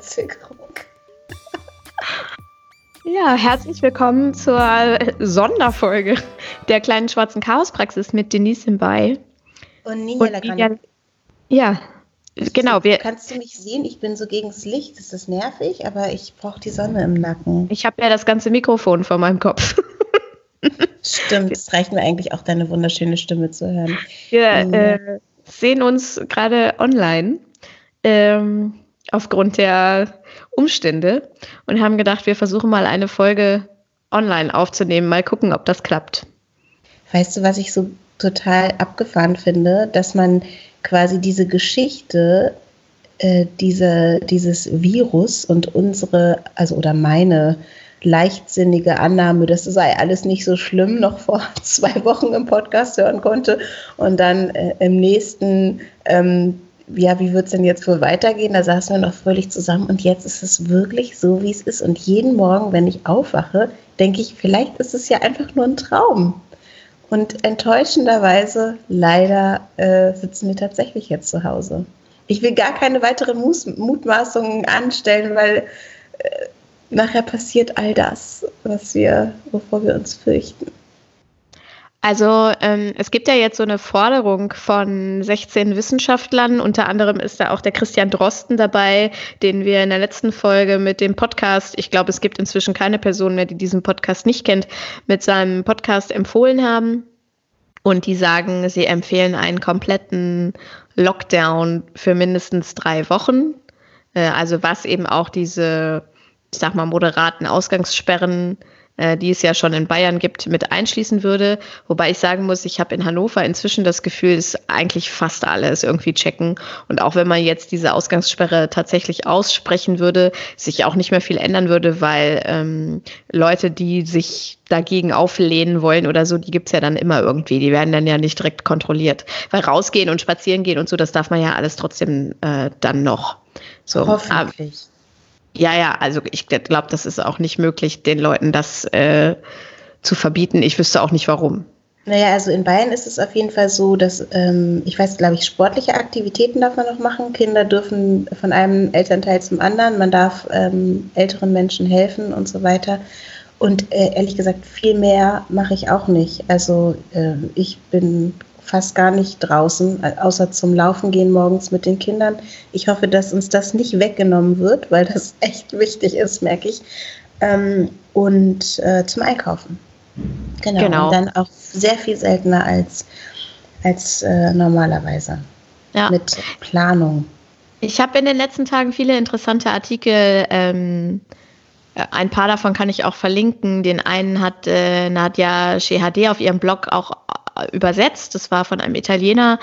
Verzögerung. Ja, herzlich willkommen zur Sonderfolge der kleinen schwarzen Chaospraxis mit Denise im Bei. Und Ninja Lagrande. Ja, genau. Wir, kannst du mich sehen? Ich bin so gegen das Licht. Das ist nervig, aber ich brauche die Sonne im Nacken. Ich habe ja das ganze Mikrofon vor meinem Kopf. Stimmt, es reicht mir eigentlich auch, deine wunderschöne Stimme zu hören. Wir äh, sehen uns gerade online ähm, aufgrund der Umstände und haben gedacht, wir versuchen mal eine Folge online aufzunehmen, mal gucken, ob das klappt. Weißt du, was ich so total abgefahren finde, dass man quasi diese Geschichte, äh, diese, dieses Virus und unsere, also oder meine leichtsinnige Annahme, das sei alles nicht so schlimm, noch vor zwei Wochen im Podcast hören konnte und dann äh, im nächsten, ähm, ja, wie wird es denn jetzt wohl weitergehen? Da saßen wir noch fröhlich zusammen und jetzt ist es wirklich so, wie es ist. Und jeden Morgen, wenn ich aufwache, denke ich, vielleicht ist es ja einfach nur ein Traum. Und enttäuschenderweise, leider, äh, sitzen wir tatsächlich jetzt zu Hause. Ich will gar keine weiteren Mutmaßungen anstellen, weil äh, nachher passiert all das, was wir, wovor wir uns fürchten. Also ähm, es gibt ja jetzt so eine Forderung von 16 Wissenschaftlern. Unter anderem ist da auch der Christian Drosten dabei, den wir in der letzten Folge mit dem Podcast, ich glaube, es gibt inzwischen keine Person mehr, die diesen Podcast nicht kennt, mit seinem Podcast empfohlen haben. Und die sagen, sie empfehlen einen kompletten Lockdown für mindestens drei Wochen. Äh, also was eben auch diese ich sag mal, moderaten Ausgangssperren, äh, die es ja schon in Bayern gibt, mit einschließen würde. Wobei ich sagen muss, ich habe in Hannover inzwischen das Gefühl, dass eigentlich fast alle es irgendwie checken. Und auch wenn man jetzt diese Ausgangssperre tatsächlich aussprechen würde, sich auch nicht mehr viel ändern würde, weil ähm, Leute, die sich dagegen auflehnen wollen oder so, die gibt's ja dann immer irgendwie. Die werden dann ja nicht direkt kontrolliert. Weil rausgehen und spazieren gehen und so, das darf man ja alles trotzdem äh, dann noch. So. Hoffentlich. Ja, ja, also ich glaube, das ist auch nicht möglich, den Leuten das äh, zu verbieten. Ich wüsste auch nicht warum. Naja, also in Bayern ist es auf jeden Fall so, dass, ähm, ich weiß, glaube ich, sportliche Aktivitäten darf man noch machen. Kinder dürfen von einem Elternteil zum anderen, man darf ähm, älteren Menschen helfen und so weiter. Und äh, ehrlich gesagt, viel mehr mache ich auch nicht. Also äh, ich bin fast gar nicht draußen, außer zum Laufen gehen morgens mit den Kindern. Ich hoffe, dass uns das nicht weggenommen wird, weil das echt wichtig ist, merke ich. Ähm, und äh, zum Einkaufen. Genau. genau. Und dann auch sehr viel seltener als, als äh, normalerweise. Ja. Mit Planung. Ich habe in den letzten Tagen viele interessante Artikel ähm, ein paar davon kann ich auch verlinken. Den einen hat äh, Nadja Shehade auf ihrem Blog auch übersetzt. Das war von einem Italiener,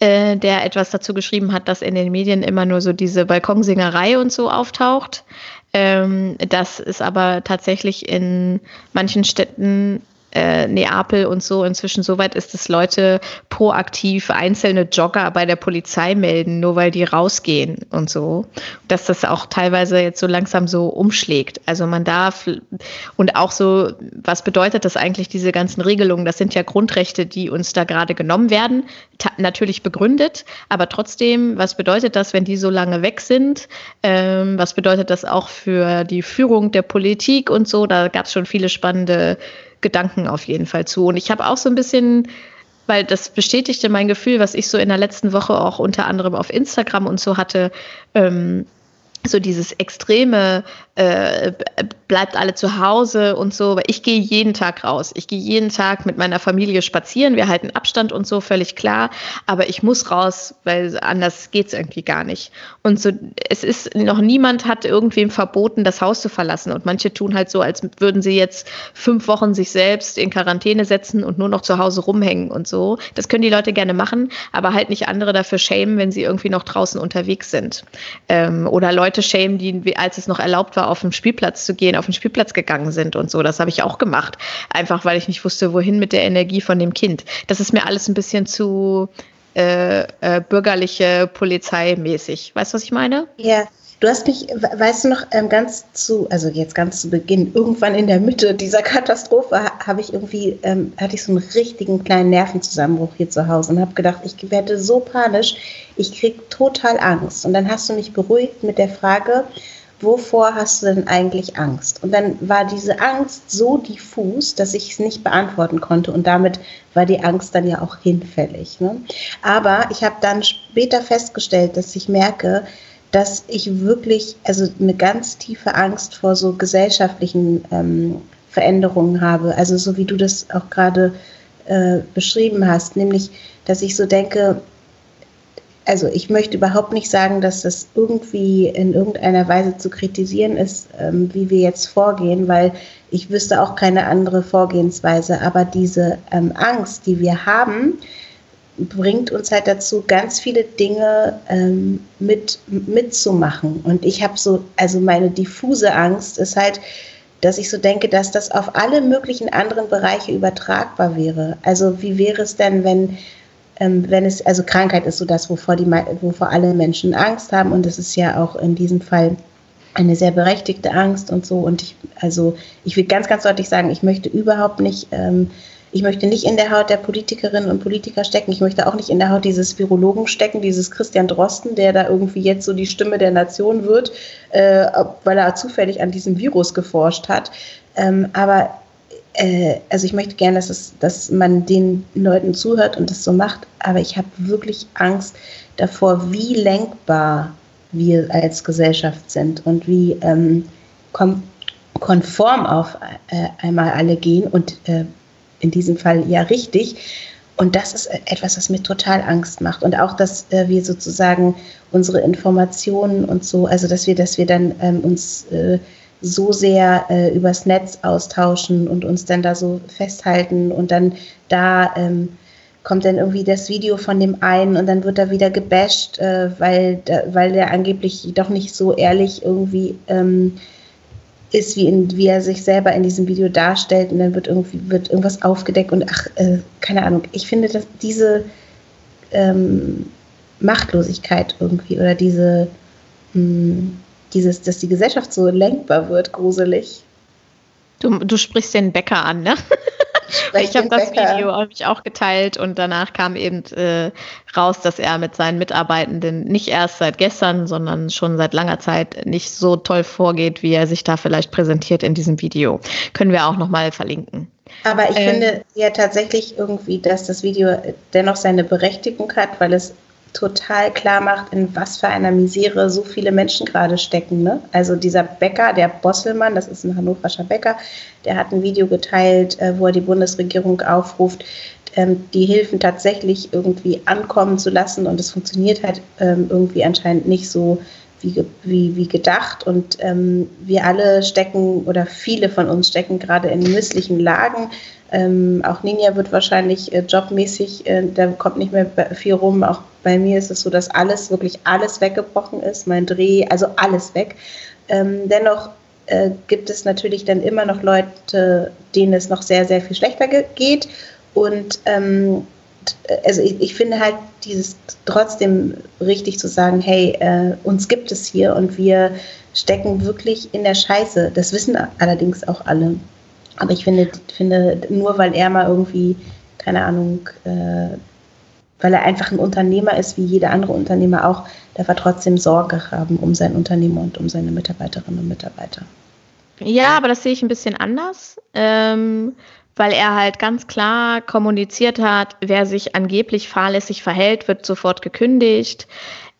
äh, der etwas dazu geschrieben hat, dass in den Medien immer nur so diese Balkonsingerei und so auftaucht. Ähm, das ist aber tatsächlich in manchen Städten äh, Neapel und so inzwischen so weit ist, dass Leute proaktiv einzelne Jogger bei der Polizei melden, nur weil die rausgehen und so. Dass das auch teilweise jetzt so langsam so umschlägt. Also man darf und auch so, was bedeutet das eigentlich, diese ganzen Regelungen? Das sind ja Grundrechte, die uns da gerade genommen werden, natürlich begründet, aber trotzdem, was bedeutet das, wenn die so lange weg sind? Ähm, was bedeutet das auch für die Führung der Politik und so? Da gab es schon viele spannende Gedanken auf jeden Fall zu. Und ich habe auch so ein bisschen, weil das bestätigte mein Gefühl, was ich so in der letzten Woche auch unter anderem auf Instagram und so hatte, ähm, so dieses extreme äh, bleibt alle zu Hause und so. Aber ich gehe jeden Tag raus. Ich gehe jeden Tag mit meiner Familie spazieren. Wir halten Abstand und so, völlig klar. Aber ich muss raus, weil anders geht's irgendwie gar nicht. Und so, es ist noch niemand hat irgendwem verboten, das Haus zu verlassen. Und manche tun halt so, als würden sie jetzt fünf Wochen sich selbst in Quarantäne setzen und nur noch zu Hause rumhängen und so. Das können die Leute gerne machen, aber halt nicht andere dafür schämen, wenn sie irgendwie noch draußen unterwegs sind. Ähm, oder Leute schämen, die, als es noch erlaubt war, auf den Spielplatz zu gehen, auf den Spielplatz gegangen sind und so. Das habe ich auch gemacht. Einfach weil ich nicht wusste, wohin mit der Energie von dem Kind. Das ist mir alles ein bisschen zu äh, äh, bürgerliche Polizeimäßig. Weißt du, was ich meine? Ja, Du hast mich, weißt du noch, ähm, ganz zu, also jetzt ganz zu Beginn, irgendwann in der Mitte dieser Katastrophe habe ich irgendwie, ähm, hatte ich so einen richtigen kleinen Nervenzusammenbruch hier zu Hause und habe gedacht, ich werde so panisch, ich kriege total Angst. Und dann hast du mich beruhigt mit der Frage, wovor hast du denn eigentlich Angst? Und dann war diese Angst so diffus, dass ich es nicht beantworten konnte und damit war die Angst dann ja auch hinfällig. Ne? Aber ich habe dann später festgestellt, dass ich merke, dass ich wirklich also eine ganz tiefe Angst vor so gesellschaftlichen ähm, Veränderungen habe. Also so wie du das auch gerade äh, beschrieben hast, nämlich, dass ich so denke, also ich möchte überhaupt nicht sagen, dass das irgendwie in irgendeiner Weise zu kritisieren ist, ähm, wie wir jetzt vorgehen, weil ich wüsste auch keine andere Vorgehensweise. Aber diese ähm, Angst, die wir haben, bringt uns halt dazu, ganz viele Dinge ähm, mit, mitzumachen. Und ich habe so, also meine diffuse Angst ist halt, dass ich so denke, dass das auf alle möglichen anderen Bereiche übertragbar wäre. Also wie wäre es denn, wenn, ähm, wenn es, also Krankheit ist so das, wovor, die, wovor alle Menschen Angst haben und es ist ja auch in diesem Fall eine sehr berechtigte Angst und so. Und ich, also ich will ganz, ganz deutlich sagen, ich möchte überhaupt nicht ähm, ich möchte nicht in der Haut der Politikerinnen und Politiker stecken. Ich möchte auch nicht in der Haut dieses Virologen stecken, dieses Christian Drosten, der da irgendwie jetzt so die Stimme der Nation wird, äh, weil er zufällig an diesem Virus geforscht hat. Ähm, aber äh, also ich möchte gerne, dass, es, dass man den Leuten zuhört und das so macht. Aber ich habe wirklich Angst davor, wie lenkbar wir als Gesellschaft sind und wie ähm, konform auf äh, einmal alle gehen und äh, in diesem Fall ja richtig. Und das ist etwas, was mir total Angst macht. Und auch, dass äh, wir sozusagen unsere Informationen und so, also dass wir, dass wir dann ähm, uns äh, so sehr äh, übers Netz austauschen und uns dann da so festhalten und dann da ähm, kommt dann irgendwie das Video von dem einen und dann wird er wieder gebasht, äh, weil, weil der angeblich doch nicht so ehrlich irgendwie ähm, ist, wie, in, wie er sich selber in diesem Video darstellt und dann wird irgendwie wird irgendwas aufgedeckt und ach, äh, keine Ahnung. Ich finde, dass diese ähm, Machtlosigkeit irgendwie oder diese mh, hm, dieses, dass die Gesellschaft so lenkbar wird, gruselig. Du, du sprichst den Bäcker an, ne? ich habe das Video habe ich auch geteilt und danach kam eben äh, raus, dass er mit seinen Mitarbeitenden nicht erst seit gestern, sondern schon seit langer Zeit nicht so toll vorgeht, wie er sich da vielleicht präsentiert in diesem Video. Können wir auch nochmal verlinken. Aber ich ähm, finde ja tatsächlich irgendwie, dass das Video dennoch seine Berechtigung hat, weil es total klar macht, in was für einer Misere so viele Menschen gerade stecken. Ne? Also dieser Bäcker, der Bosselmann, das ist ein hannoverscher Bäcker, der hat ein Video geteilt, äh, wo er die Bundesregierung aufruft, ähm, die Hilfen tatsächlich irgendwie ankommen zu lassen und es funktioniert halt ähm, irgendwie anscheinend nicht so wie, wie, wie gedacht und ähm, wir alle stecken oder viele von uns stecken gerade in misslichen Lagen. Ähm, auch Ninja wird wahrscheinlich äh, jobmäßig, äh, da kommt nicht mehr viel rum. Auch bei mir ist es so, dass alles, wirklich alles weggebrochen ist, mein Dreh, also alles weg. Ähm, dennoch äh, gibt es natürlich dann immer noch Leute, denen es noch sehr, sehr viel schlechter geht. Und ähm, also ich, ich, finde halt dieses trotzdem richtig zu sagen, hey, äh, uns gibt es hier und wir stecken wirklich in der Scheiße. Das wissen allerdings auch alle. Aber ich finde, finde nur weil er mal irgendwie, keine Ahnung, äh, weil er einfach ein Unternehmer ist, wie jeder andere Unternehmer auch, darf er trotzdem Sorge haben um sein Unternehmen und um seine Mitarbeiterinnen und Mitarbeiter. Ja, aber das sehe ich ein bisschen anders, ähm, weil er halt ganz klar kommuniziert hat, wer sich angeblich fahrlässig verhält, wird sofort gekündigt.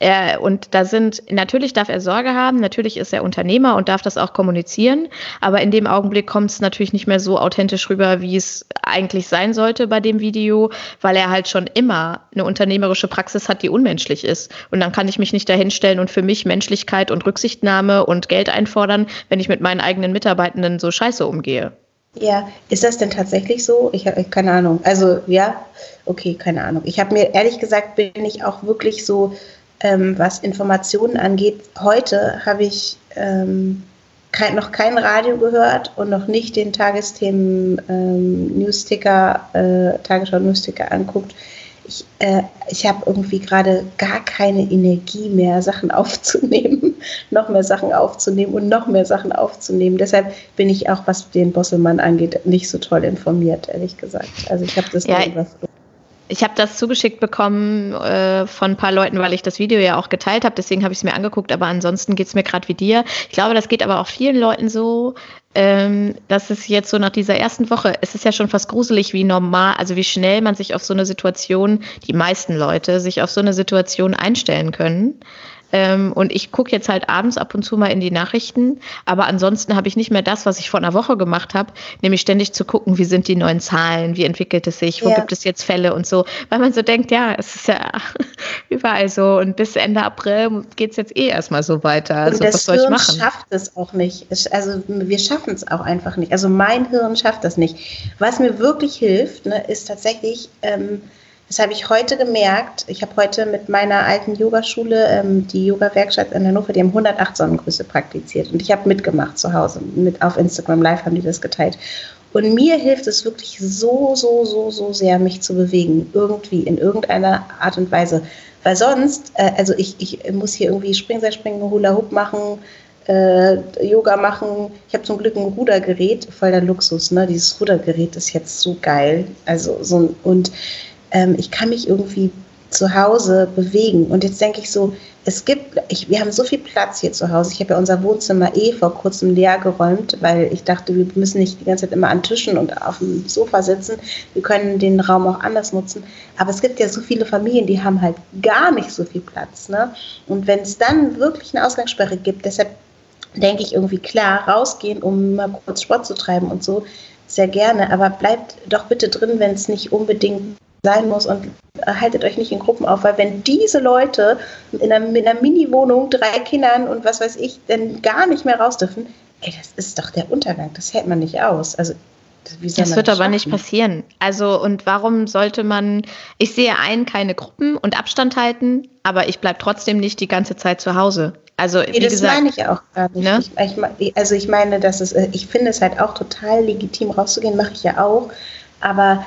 Er, und da sind, natürlich darf er Sorge haben, natürlich ist er Unternehmer und darf das auch kommunizieren, aber in dem Augenblick kommt es natürlich nicht mehr so authentisch rüber, wie es eigentlich sein sollte bei dem Video, weil er halt schon immer eine unternehmerische Praxis hat, die unmenschlich ist. Und dann kann ich mich nicht dahinstellen und für mich Menschlichkeit und Rücksichtnahme und Geld einfordern, wenn ich mit meinen eigenen Mitarbeitenden so scheiße umgehe. Ja, ist das denn tatsächlich so? Ich habe keine Ahnung. Also ja, okay, keine Ahnung. Ich habe mir ehrlich gesagt bin ich auch wirklich so ähm, was Informationen angeht. Heute habe ich ähm, kein, noch kein Radio gehört und noch nicht den Tagesthemen ähm, Newsticker, äh, Tagesschau Newsticker anguckt, ich, äh, ich habe irgendwie gerade gar keine Energie mehr, Sachen aufzunehmen, noch mehr Sachen aufzunehmen und noch mehr Sachen aufzunehmen. Deshalb bin ich auch, was den Bosselmann angeht, nicht so toll informiert, ehrlich gesagt. Also ich habe das ja, überflogen. Ich habe das zugeschickt bekommen äh, von ein paar Leuten, weil ich das Video ja auch geteilt habe. Deswegen habe ich es mir angeguckt. Aber ansonsten geht es mir gerade wie dir. Ich glaube, das geht aber auch vielen Leuten so, ähm, dass es jetzt so nach dieser ersten Woche, es ist ja schon fast gruselig, wie normal, also wie schnell man sich auf so eine Situation, die meisten Leute sich auf so eine Situation einstellen können. Ähm, und ich gucke jetzt halt abends ab und zu mal in die Nachrichten. Aber ansonsten habe ich nicht mehr das, was ich vor einer Woche gemacht habe, nämlich ständig zu gucken, wie sind die neuen Zahlen, wie entwickelt es sich, wo ja. gibt es jetzt Fälle und so. Weil man so denkt, ja, es ist ja überall so. Und bis Ende April geht es jetzt eh erstmal so weiter. Also was soll ich machen? schafft es auch nicht. Also wir schaffen es auch einfach nicht. Also mein Hirn schafft das nicht. Was mir wirklich hilft, ne, ist tatsächlich. Ähm, das habe ich heute gemerkt. Ich habe heute mit meiner alten Yogaschule, ähm, die Yoga-Werkstatt in Hannover, die haben 108 Sonnengrüße praktiziert. Und ich habe mitgemacht zu Hause. Mit auf Instagram Live haben die das geteilt. Und mir hilft es wirklich so, so, so, so sehr, mich zu bewegen. Irgendwie, in irgendeiner Art und Weise. Weil sonst, äh, also ich, ich muss hier irgendwie Springseil springen, Hula Hoop machen, äh, Yoga machen. Ich habe zum Glück ein Rudergerät, voll der Luxus, ne? Dieses Rudergerät ist jetzt so geil. Also so und ähm, ich kann mich irgendwie zu Hause bewegen. Und jetzt denke ich so, es gibt, ich, wir haben so viel Platz hier zu Hause. Ich habe ja unser Wohnzimmer eh vor kurzem leer geräumt, weil ich dachte, wir müssen nicht die ganze Zeit immer an Tischen und auf dem Sofa sitzen. Wir können den Raum auch anders nutzen. Aber es gibt ja so viele Familien, die haben halt gar nicht so viel Platz. Ne? Und wenn es dann wirklich eine Ausgangssperre gibt, deshalb denke ich irgendwie klar, rausgehen, um mal kurz Sport zu treiben und so, sehr gerne. Aber bleibt doch bitte drin, wenn es nicht unbedingt sein muss und haltet euch nicht in Gruppen auf, weil wenn diese Leute in einer, in einer Mini-Wohnung, drei Kindern und was weiß ich, denn gar nicht mehr raus dürfen, ey, das ist doch der Untergang, das hält man nicht aus. Also das wird das aber nicht passieren. Also, und warum sollte man, ich sehe ein, keine Gruppen und Abstand halten, aber ich bleibe trotzdem nicht die ganze Zeit zu Hause. Also, nee, das gesagt, meine ich auch gar nicht. Ne? Ich, ich, also, ich meine, dass es, äh, ich finde es halt auch total legitim rauszugehen, mache ich ja auch. Aber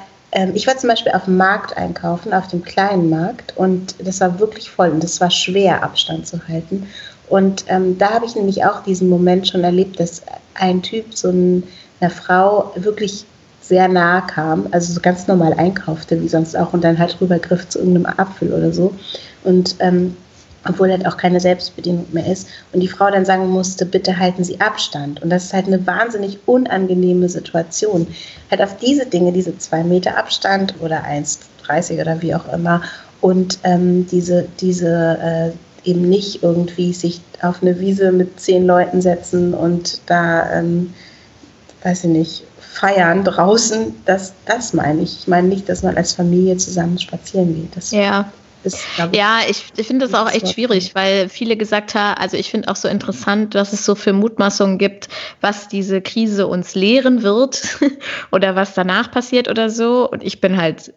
ich war zum Beispiel auf dem Markt einkaufen, auf dem kleinen Markt und das war wirklich voll und es war schwer, Abstand zu halten. Und ähm, da habe ich nämlich auch diesen Moment schon erlebt, dass ein Typ so ein, einer Frau wirklich sehr nah kam, also so ganz normal einkaufte, wie sonst auch, und dann halt rübergriff zu irgendeinem Apfel oder so. Und ähm, obwohl halt auch keine Selbstbedienung mehr ist. Und die Frau dann sagen musste, bitte halten Sie Abstand. Und das ist halt eine wahnsinnig unangenehme Situation. Halt auf diese Dinge, diese zwei Meter Abstand oder 1,30 oder wie auch immer. Und ähm, diese, diese äh, eben nicht irgendwie sich auf eine Wiese mit zehn Leuten setzen und da, ähm, weiß ich nicht, feiern draußen, das, das meine ich. Ich meine nicht, dass man als Familie zusammen spazieren geht. Das ja, ist, ich, ja, ich, ich finde das auch echt schwierig, weil viele gesagt haben, also ich finde auch so interessant, was es so für Mutmaßungen gibt, was diese Krise uns lehren wird oder was danach passiert oder so. Und ich bin halt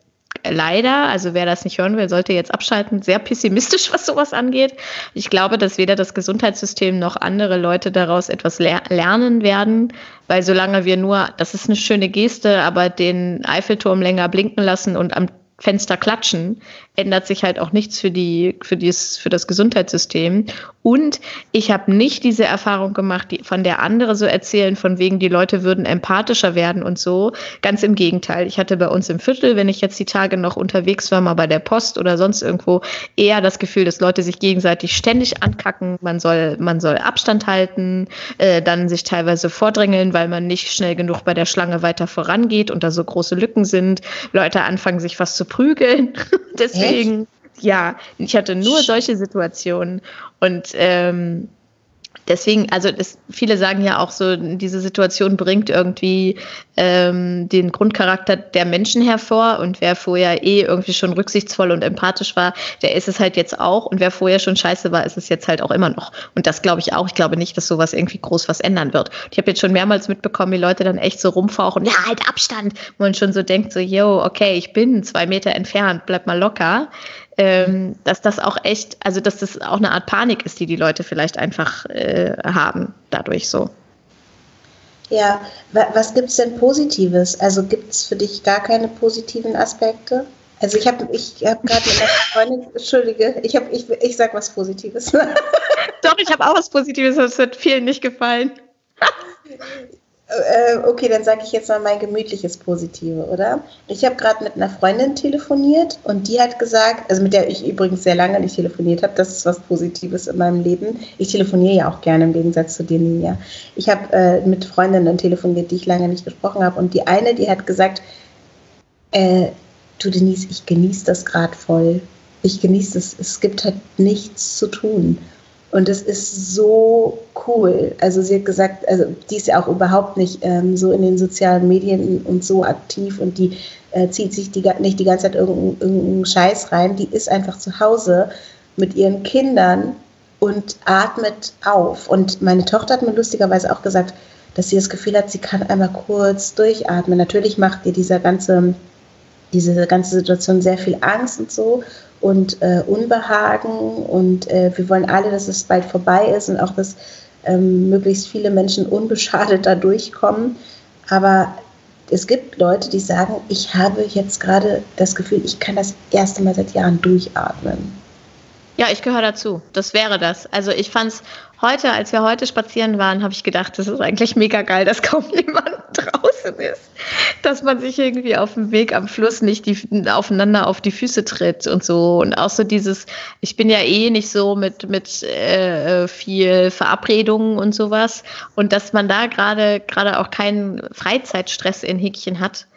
leider, also wer das nicht hören will, sollte jetzt abschalten, sehr pessimistisch, was sowas angeht. Ich glaube, dass weder das Gesundheitssystem noch andere Leute daraus etwas ler lernen werden, weil solange wir nur, das ist eine schöne Geste, aber den Eiffelturm länger blinken lassen und am Fenster klatschen, ändert sich halt auch nichts für, die, für, dies, für das Gesundheitssystem. Und ich habe nicht diese Erfahrung gemacht, die, von der andere so erzählen, von wegen, die Leute würden empathischer werden und so. Ganz im Gegenteil. Ich hatte bei uns im Viertel, wenn ich jetzt die Tage noch unterwegs war, mal bei der Post oder sonst irgendwo, eher das Gefühl, dass Leute sich gegenseitig ständig ankacken. Man soll, man soll Abstand halten, äh, dann sich teilweise vordrängeln, weil man nicht schnell genug bei der Schlange weiter vorangeht und da so große Lücken sind. Leute anfangen, sich was zu prügeln. Deswegen, Echt? ja, ich hatte nur solche Situationen. Und ähm, deswegen, also das, viele sagen ja auch so, diese Situation bringt irgendwie ähm, den Grundcharakter der Menschen hervor und wer vorher eh irgendwie schon rücksichtsvoll und empathisch war, der ist es halt jetzt auch und wer vorher schon scheiße war, ist es jetzt halt auch immer noch. Und das glaube ich auch. Ich glaube nicht, dass sowas irgendwie groß was ändern wird. Ich habe jetzt schon mehrmals mitbekommen, wie Leute dann echt so rumfauchen, ja, halt Abstand, wo man schon so denkt, so, yo, okay, ich bin zwei Meter entfernt, bleib mal locker ähm, dass das auch echt, also dass das auch eine Art Panik ist, die die Leute vielleicht einfach äh, haben dadurch so. Ja, was gibt es denn Positives? Also gibt es für dich gar keine positiven Aspekte? Also ich habe ich hab gerade mit Freundin, entschuldige, ich, hab, ich, ich sag was Positives. Doch, ich habe auch was Positives, das wird vielen nicht gefallen. Äh, okay, dann sage ich jetzt mal mein gemütliches Positive, oder? Ich habe gerade mit einer Freundin telefoniert und die hat gesagt, also mit der ich übrigens sehr lange nicht telefoniert habe, das ist was Positives in meinem Leben. Ich telefoniere ja auch gerne im Gegensatz zu dir, Ninja. Ich habe äh, mit Freundinnen telefoniert, die ich lange nicht gesprochen habe und die eine, die hat gesagt, äh, du Denise, ich genieße das gerade voll. Ich genieße es. Es gibt halt nichts zu tun. Und es ist so cool. Also sie hat gesagt, also die ist ja auch überhaupt nicht ähm, so in den sozialen Medien und so aktiv und die äh, zieht sich die, nicht die ganze Zeit irgendeinen irgendein Scheiß rein. Die ist einfach zu Hause mit ihren Kindern und atmet auf. Und meine Tochter hat mir lustigerweise auch gesagt, dass sie das Gefühl hat, sie kann einmal kurz durchatmen. Natürlich macht ihr dieser ganze, diese ganze Situation sehr viel Angst und so und äh, Unbehagen und äh, wir wollen alle, dass es bald vorbei ist und auch, dass ähm, möglichst viele Menschen unbeschadet da durchkommen. Aber es gibt Leute, die sagen, ich habe jetzt gerade das Gefühl, ich kann das erste Mal seit Jahren durchatmen. Ja, ich gehöre dazu. Das wäre das. Also ich fand es heute, als wir heute spazieren waren, habe ich gedacht, das ist eigentlich mega geil, dass kaum jemand draußen ist. Dass man sich irgendwie auf dem Weg am Fluss nicht die, aufeinander auf die Füße tritt und so. Und auch so dieses, ich bin ja eh nicht so mit, mit äh, viel Verabredungen und sowas. Und dass man da gerade gerade auch keinen Freizeitstress in Häkchen hat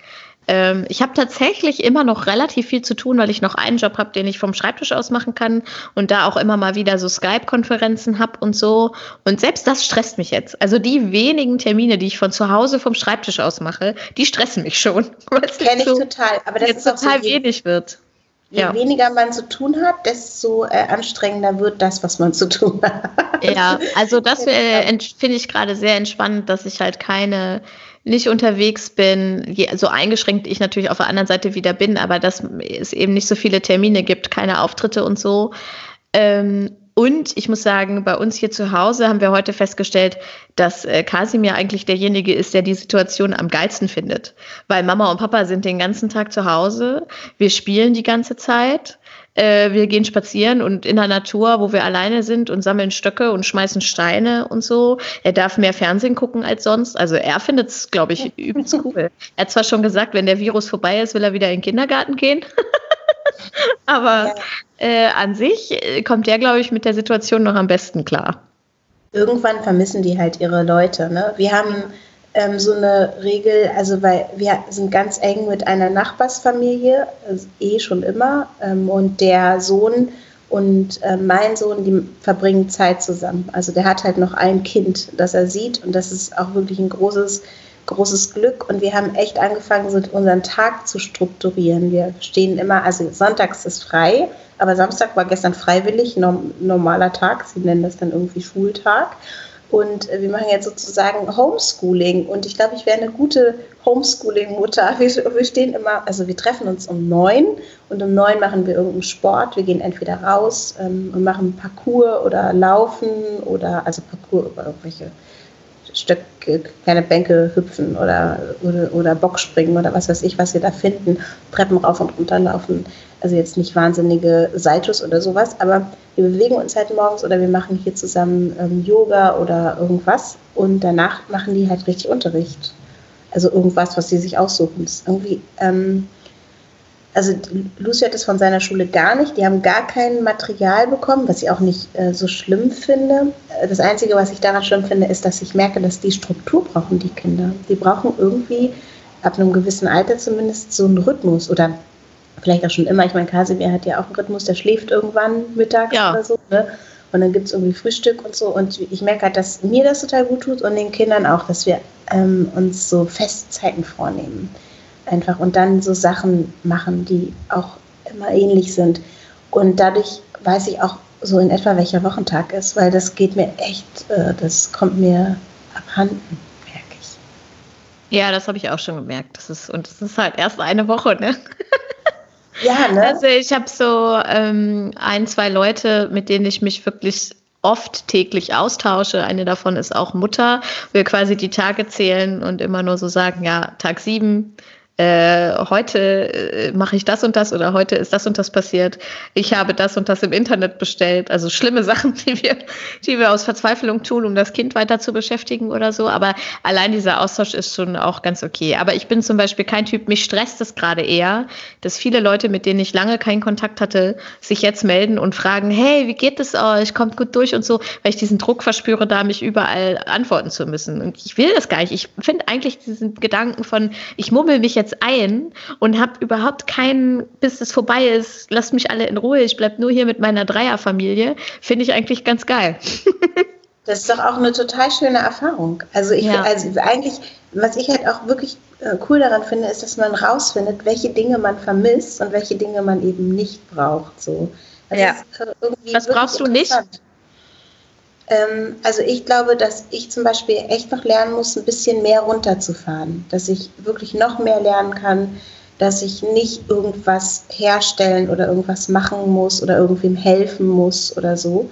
ähm, ich habe tatsächlich immer noch relativ viel zu tun, weil ich noch einen Job habe, den ich vom Schreibtisch aus machen kann und da auch immer mal wieder so Skype-Konferenzen habe und so. Und selbst das stresst mich jetzt. Also die wenigen Termine, die ich von zu Hause vom Schreibtisch aus mache, die stressen mich schon. Kenne ich so, total. Aber das jetzt ist total so wenig wird. Je ja. weniger man zu tun hat, desto äh, anstrengender wird das, was man zu tun hat. Ja, also das äh, finde ich gerade sehr entspannend, dass ich halt keine nicht unterwegs bin, so eingeschränkt ich natürlich auf der anderen Seite wieder bin, aber dass es eben nicht so viele Termine gibt, keine Auftritte und so. Ähm, und ich muss sagen, bei uns hier zu Hause haben wir heute festgestellt, dass äh, Kasimir eigentlich derjenige ist, der die Situation am geilsten findet. Weil Mama und Papa sind den ganzen Tag zu Hause, wir spielen die ganze Zeit äh, wir gehen spazieren und in der Natur, wo wir alleine sind und sammeln Stöcke und schmeißen Steine und so. Er darf mehr Fernsehen gucken als sonst. Also er findet es, glaube ich, übelst cool. Er hat zwar schon gesagt, wenn der Virus vorbei ist, will er wieder in den Kindergarten gehen. Aber äh, an sich äh, kommt der, glaube ich, mit der Situation noch am besten klar. Irgendwann vermissen die halt ihre Leute. Ne? Wir haben ähm, so eine Regel, also weil wir sind ganz eng mit einer Nachbarsfamilie, also eh schon immer, ähm, und der Sohn und äh, mein Sohn, die verbringen Zeit zusammen. Also der hat halt noch ein Kind, das er sieht und das ist auch wirklich ein großes, großes Glück. Und wir haben echt angefangen, so unseren Tag zu strukturieren. Wir stehen immer, also sonntags ist frei, aber Samstag war gestern freiwillig, norm, normaler Tag. Sie nennen das dann irgendwie Schultag. Und äh, wir machen jetzt sozusagen Homeschooling. Und ich glaube, ich wäre eine gute Homeschooling-Mutter. Wir, wir, stehen immer, also wir treffen uns um neun und um neun machen wir irgendeinen Sport. Wir gehen entweder raus ähm, und machen Parcours oder laufen oder also Parcours über irgendwelche Stöcke, kleine Bänke hüpfen oder, oder, oder Bockspringen oder was weiß ich, was wir da finden. Treppen rauf und runter laufen. Also jetzt nicht wahnsinnige Saltos oder sowas, aber wir bewegen uns halt morgens oder wir machen hier zusammen ähm, Yoga oder irgendwas und danach machen die halt richtig Unterricht. Also irgendwas, was sie sich aussuchen. Das ist irgendwie, ähm, also Lucy hat es von seiner Schule gar nicht. Die haben gar kein Material bekommen, was ich auch nicht äh, so schlimm finde. Das Einzige, was ich daran schlimm finde, ist, dass ich merke, dass die Struktur brauchen, die Kinder. Die brauchen irgendwie ab einem gewissen Alter zumindest so einen Rhythmus oder vielleicht auch schon immer. Ich meine, Kasimir hat ja auch einen Rhythmus, der schläft irgendwann mittags ja. oder so. Ne? Und dann gibt es irgendwie Frühstück und so. Und ich merke halt, dass mir das total gut tut und den Kindern auch, dass wir ähm, uns so Festzeiten vornehmen. Einfach und dann so Sachen machen, die auch immer ähnlich sind. Und dadurch weiß ich auch so in etwa, welcher Wochentag ist, weil das geht mir echt, äh, das kommt mir abhanden, merke ich. Ja, das habe ich auch schon gemerkt. Das ist, und es ist halt erst eine Woche, ne? Ja, ne? Also ich habe so ähm, ein, zwei Leute, mit denen ich mich wirklich oft täglich austausche. Eine davon ist auch Mutter. Wir quasi die Tage zählen und immer nur so sagen, ja, Tag sieben äh, heute äh, mache ich das und das oder heute ist das und das passiert. Ich habe das und das im Internet bestellt. Also schlimme Sachen, die wir, die wir aus Verzweiflung tun, um das Kind weiter zu beschäftigen oder so. Aber allein dieser Austausch ist schon auch ganz okay. Aber ich bin zum Beispiel kein Typ, mich stresst es gerade eher, dass viele Leute, mit denen ich lange keinen Kontakt hatte, sich jetzt melden und fragen, hey, wie geht es euch? Kommt gut durch und so, weil ich diesen Druck verspüre, da mich überall antworten zu müssen. Und ich will das gar nicht. Ich finde eigentlich diesen Gedanken von, ich mummel mich jetzt ein und habe überhaupt keinen, bis es vorbei ist, lasst mich alle in Ruhe, ich bleibe nur hier mit meiner Dreierfamilie, finde ich eigentlich ganz geil. Das ist doch auch eine total schöne Erfahrung. Also ich, ja. also eigentlich, was ich halt auch wirklich äh, cool daran finde, ist, dass man rausfindet, welche Dinge man vermisst und welche Dinge man eben nicht braucht. So. ja. Äh, was brauchst du nicht? Ähm, also ich glaube, dass ich zum Beispiel echt noch lernen muss, ein bisschen mehr runterzufahren. Dass ich wirklich noch mehr lernen kann, dass ich nicht irgendwas herstellen oder irgendwas machen muss oder irgendwem helfen muss oder so.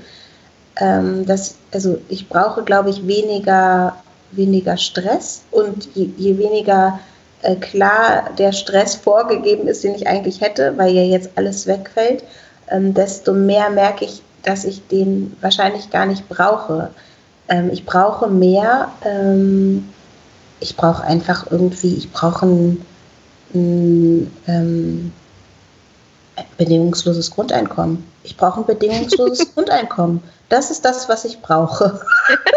Ähm, das, also ich brauche, glaube ich, weniger, weniger Stress und je, je weniger äh, klar der Stress vorgegeben ist, den ich eigentlich hätte, weil ja jetzt alles wegfällt, ähm, desto mehr merke ich, dass ich den wahrscheinlich gar nicht brauche. Ähm, ich brauche mehr, ähm, ich brauche einfach irgendwie, ich brauche ein, ein ähm, bedingungsloses Grundeinkommen. Ich brauche ein bedingungsloses Grundeinkommen. Das ist das, was ich brauche.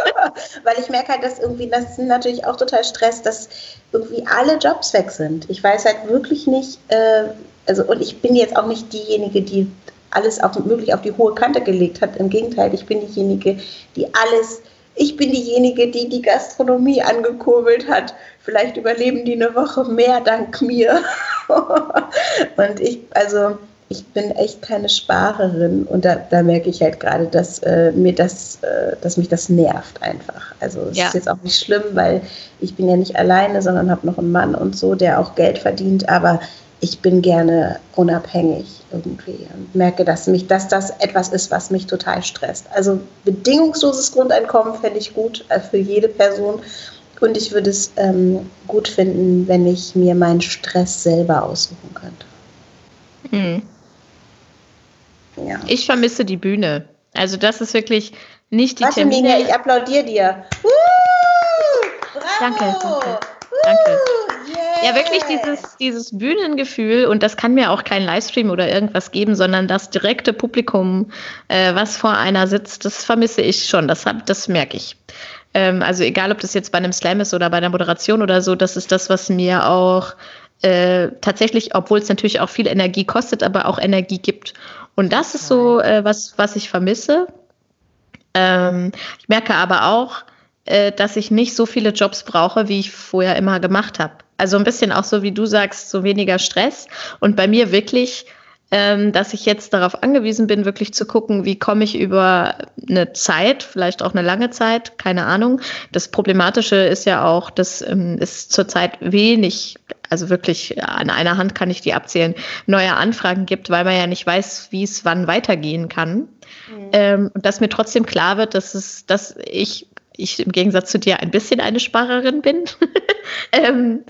Weil ich merke halt, dass irgendwie, das natürlich auch total Stress, dass irgendwie alle Jobs weg sind. Ich weiß halt wirklich nicht, äh, also und ich bin jetzt auch nicht diejenige, die alles auf, möglich auf die hohe Kante gelegt hat. Im Gegenteil, ich bin diejenige, die alles, ich bin diejenige, die die Gastronomie angekurbelt hat. Vielleicht überleben die eine Woche mehr dank mir. und ich, also ich bin echt keine Sparerin und da, da merke ich halt gerade, dass äh, mir das, äh, dass mich das nervt einfach. Also es ja. ist jetzt auch nicht schlimm, weil ich bin ja nicht alleine, sondern habe noch einen Mann und so, der auch Geld verdient, aber ich bin gerne unabhängig irgendwie und merke, dass mich, dass das etwas ist, was mich total stresst. Also bedingungsloses Grundeinkommen fände ich gut äh, für jede Person. Und ich würde es ähm, gut finden, wenn ich mir meinen Stress selber aussuchen könnte. Hm. Ja. Ich vermisse die Bühne. Also das ist wirklich nicht die Warte, Termine. Mine, ich applaudiere dir. Uh, bravo. Danke, danke. Danke. Ja, wirklich dieses, dieses Bühnengefühl und das kann mir auch kein Livestream oder irgendwas geben, sondern das direkte Publikum, äh, was vor einer sitzt, das vermisse ich schon. Das, hab, das merke ich. Ähm, also egal, ob das jetzt bei einem Slam ist oder bei einer Moderation oder so, das ist das, was mir auch äh, tatsächlich, obwohl es natürlich auch viel Energie kostet, aber auch Energie gibt. Und das ist so äh, was, was ich vermisse. Ähm, ich merke aber auch, äh, dass ich nicht so viele Jobs brauche, wie ich vorher immer gemacht habe. Also ein bisschen auch so, wie du sagst, so weniger Stress. Und bei mir wirklich, ähm, dass ich jetzt darauf angewiesen bin, wirklich zu gucken, wie komme ich über eine Zeit, vielleicht auch eine lange Zeit, keine Ahnung. Das Problematische ist ja auch, dass ähm, es zurzeit wenig, also wirklich an einer Hand kann ich die abzählen, neue Anfragen gibt, weil man ja nicht weiß, wie es wann weitergehen kann. Mhm. Ähm, und dass mir trotzdem klar wird, dass es, dass ich ich im Gegensatz zu dir ein bisschen eine Sparerin bin, ähm,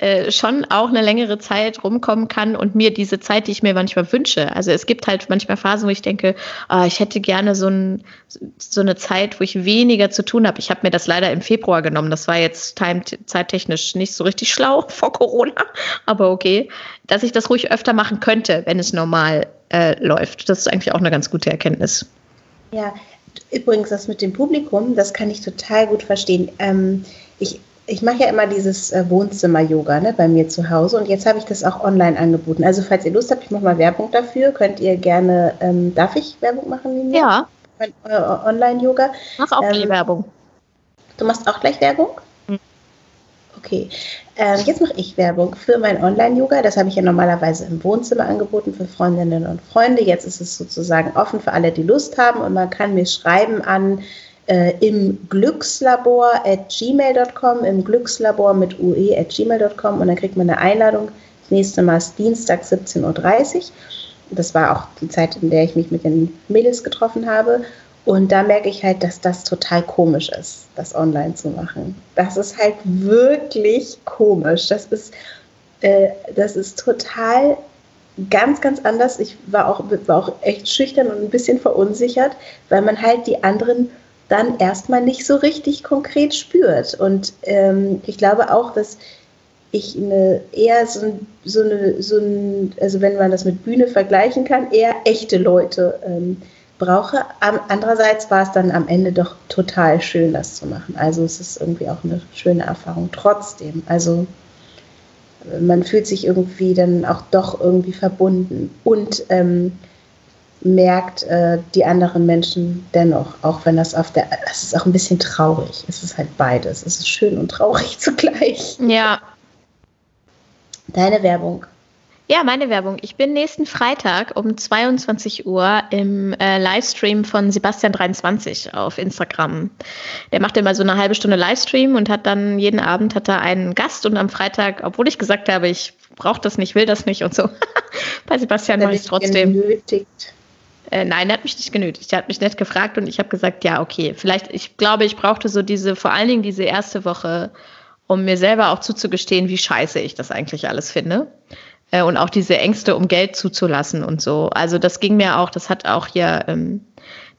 äh, schon auch eine längere Zeit rumkommen kann und mir diese Zeit, die ich mir manchmal wünsche. Also es gibt halt manchmal Phasen, wo ich denke, oh, ich hätte gerne so, ein, so eine Zeit, wo ich weniger zu tun habe. Ich habe mir das leider im Februar genommen. Das war jetzt time, zeittechnisch nicht so richtig schlau vor Corona, aber okay, dass ich das ruhig öfter machen könnte, wenn es normal äh, läuft. Das ist eigentlich auch eine ganz gute Erkenntnis. Ja, Übrigens, das mit dem Publikum, das kann ich total gut verstehen. Ähm, ich ich mache ja immer dieses äh, Wohnzimmer-Yoga ne, bei mir zu Hause und jetzt habe ich das auch online angeboten. Also falls ihr Lust habt, ich mache mal Werbung dafür, könnt ihr gerne, ähm, darf ich Werbung machen? Linie? Ja. Äh, Online-Yoga. Mach auch ähm, Werbung. Du machst auch gleich Werbung? Okay, ähm, jetzt mache ich Werbung für mein Online-Yoga. Das habe ich ja normalerweise im Wohnzimmer angeboten für Freundinnen und Freunde. Jetzt ist es sozusagen offen für alle, die Lust haben und man kann mir schreiben an äh, im Glückslabor at gmail.com, im Glückslabor mit ue at gmail.com und dann kriegt man eine Einladung. Das nächste Mal ist Dienstag 17.30 Uhr. Das war auch die Zeit, in der ich mich mit den Mädels getroffen habe. Und da merke ich halt, dass das total komisch ist, das online zu machen. Das ist halt wirklich komisch. Das ist, äh, das ist total ganz, ganz anders. Ich war auch, war auch echt schüchtern und ein bisschen verunsichert, weil man halt die anderen dann erstmal nicht so richtig konkret spürt. Und ähm, ich glaube auch, dass ich eine eher so, so eine, so ein, also wenn man das mit Bühne vergleichen kann, eher echte Leute ähm, brauche. Andererseits war es dann am Ende doch total schön, das zu machen. Also es ist irgendwie auch eine schöne Erfahrung trotzdem. Also man fühlt sich irgendwie dann auch doch irgendwie verbunden und ähm, merkt äh, die anderen Menschen dennoch, auch wenn das auf der, es ist auch ein bisschen traurig. Es ist halt beides. Es ist schön und traurig zugleich. Ja. Deine Werbung. Ja, meine Werbung. Ich bin nächsten Freitag um 22 Uhr im äh, Livestream von Sebastian23 auf Instagram. Der macht immer so eine halbe Stunde Livestream und hat dann jeden Abend hat er einen Gast und am Freitag, obwohl ich gesagt habe, ich brauche das nicht, will das nicht und so, bei Sebastian mache ich trotzdem. Genötigt. Äh, nein, er hat mich nicht genötigt. Er hat mich nicht gefragt und ich habe gesagt, ja, okay. Vielleicht, ich glaube, ich brauchte so diese, vor allen Dingen diese erste Woche, um mir selber auch zuzugestehen, wie scheiße ich das eigentlich alles finde äh, und auch diese Ängste, um Geld zuzulassen und so. Also das ging mir auch, das hat auch hier ähm,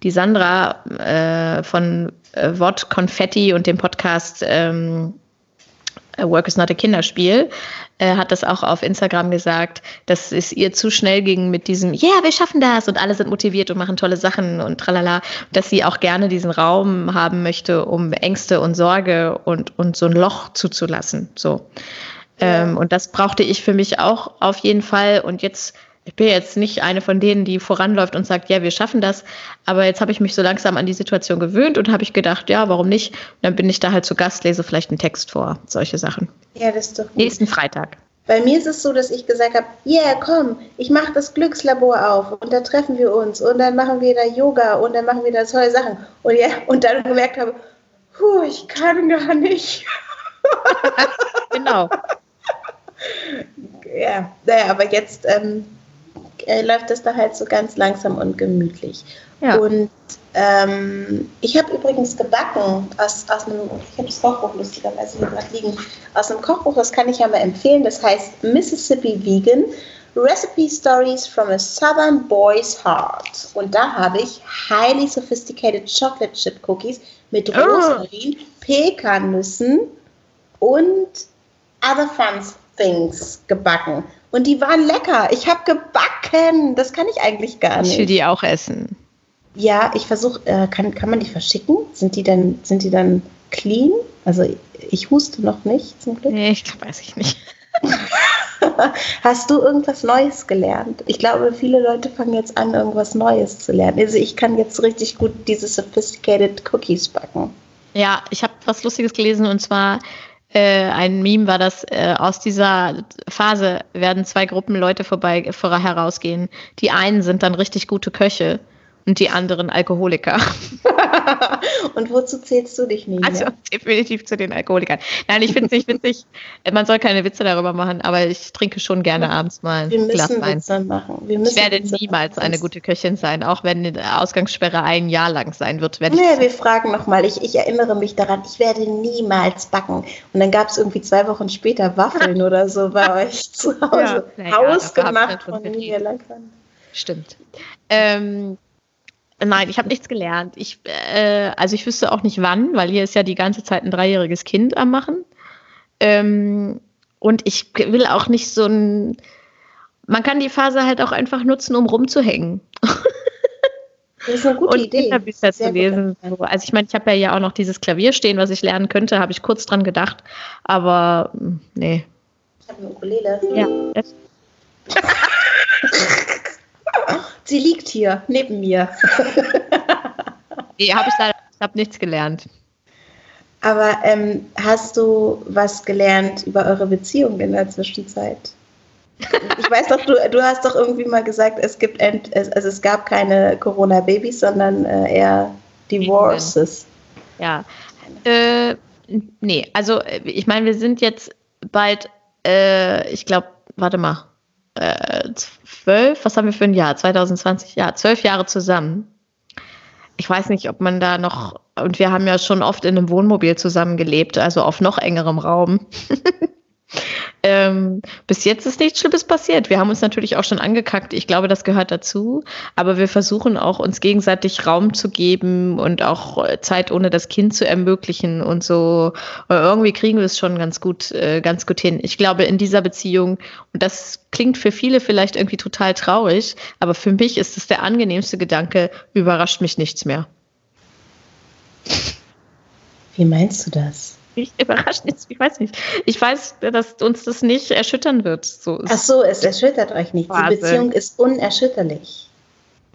die Sandra äh, von äh, Wort Konfetti und dem Podcast ähm, Work is not a Kinderspiel, äh, hat das auch auf Instagram gesagt, dass es ihr zu schnell ging mit diesem, ja, yeah, wir schaffen das und alle sind motiviert und machen tolle Sachen und tralala, dass sie auch gerne diesen Raum haben möchte, um Ängste und Sorge und, und so ein Loch zuzulassen. So. Ähm, und das brauchte ich für mich auch auf jeden Fall. Und jetzt, ich bin jetzt nicht eine von denen, die voranläuft und sagt, ja, wir schaffen das. Aber jetzt habe ich mich so langsam an die Situation gewöhnt und habe ich gedacht, ja, warum nicht? Und dann bin ich da halt zu Gast, lese vielleicht einen Text vor, solche Sachen. Ja, das ist doch gut. Nächsten Freitag. Bei mir ist es so, dass ich gesagt habe, yeah, komm, ich mache das Glückslabor auf und da treffen wir uns und dann machen wir da Yoga und dann machen wir da tolle Sachen. Und, ja, und dann gemerkt habe, puh, ich kann gar nicht. genau ja, naja, aber jetzt ähm, äh, läuft das da halt so ganz langsam und gemütlich. Ja. Und ähm, ich habe übrigens gebacken aus, aus einem, ich habe das Kochbuch lustigerweise hier gerade liegen, aus einem Kochbuch, das kann ich ja mal empfehlen, das heißt Mississippi Vegan, Recipe Stories from a Southern Boy's Heart. Und da habe ich highly sophisticated chocolate chip cookies mit oh. Rosmarin, oh. Pekannüssen und other fun Things gebacken. Und die waren lecker. Ich habe gebacken. Das kann ich eigentlich gar nicht. Ich will die auch essen. Ja, ich versuche, äh, kann, kann man die verschicken? Sind die dann, sind die dann clean? Also ich huste noch nicht zum Glück. Nee, ich weiß ich nicht. Hast du irgendwas Neues gelernt? Ich glaube, viele Leute fangen jetzt an, irgendwas Neues zu lernen. Also ich kann jetzt richtig gut diese sophisticated Cookies backen. Ja, ich habe was Lustiges gelesen und zwar äh, ein Meme war das, äh, aus dieser Phase werden zwei Gruppen Leute vorbei vor herausgehen. Die einen sind dann richtig gute Köche und die anderen Alkoholiker. und wozu zählst du dich nicht? Also definitiv zu den Alkoholikern. Nein, ich finde es nicht witzig. Man soll keine Witze darüber machen, aber ich trinke schon gerne abends mal ein Glas Wein. Witze machen. ich werde Witze niemals machen. eine gute Köchin sein, auch wenn die Ausgangssperre ein Jahr lang sein wird. nee, wir fragen nochmal. Ich, ich erinnere mich daran, ich werde niemals backen. Und dann gab es irgendwie zwei Wochen später Waffeln oder so bei euch zu Hause. Ja, Hausgemacht ja, von mir. Stimmt. Ähm, Nein, ich habe nichts gelernt. Ich, äh, also ich wüsste auch nicht wann, weil hier ist ja die ganze Zeit ein dreijähriges Kind am Machen. Ähm, und ich will auch nicht so ein. Man kann die Phase halt auch einfach nutzen, um rumzuhängen. Das ist eine gute und Idee. Kinderbücher zu lesen. So. Also ich meine, ich habe ja ja auch noch dieses Klavier stehen, was ich lernen könnte, habe ich kurz dran gedacht. Aber hm, nee. Ich habe eine Ukulele. Ja. Sie liegt hier neben mir. nee, habe ich leider ich hab nichts gelernt. Aber ähm, hast du was gelernt über eure Beziehung in der Zwischenzeit? Ich weiß doch, du, du hast doch irgendwie mal gesagt, es gibt ent, also es gab keine Corona-Babys, sondern äh, eher Divorces. Ja. Äh, nee, also ich meine, wir sind jetzt bald, äh, ich glaube, warte mal, äh, zwölf, was haben wir für ein Jahr? 2020, ja, zwölf Jahre zusammen. Ich weiß nicht, ob man da noch, und wir haben ja schon oft in einem Wohnmobil zusammengelebt, also auf noch engerem Raum. Ähm, bis jetzt ist nichts Schlimmes passiert. Wir haben uns natürlich auch schon angekackt. Ich glaube, das gehört dazu. Aber wir versuchen auch, uns gegenseitig Raum zu geben und auch Zeit ohne das Kind zu ermöglichen und so. Und irgendwie kriegen wir es schon ganz gut, äh, ganz gut hin. Ich glaube, in dieser Beziehung, und das klingt für viele vielleicht irgendwie total traurig, aber für mich ist es der angenehmste Gedanke, überrascht mich nichts mehr. Wie meinst du das? Mich überrascht. Ich weiß nicht. Ich weiß, dass uns das nicht erschüttern wird. So Ach so, es erschüttert euch nicht. Die Beziehung ist unerschütterlich.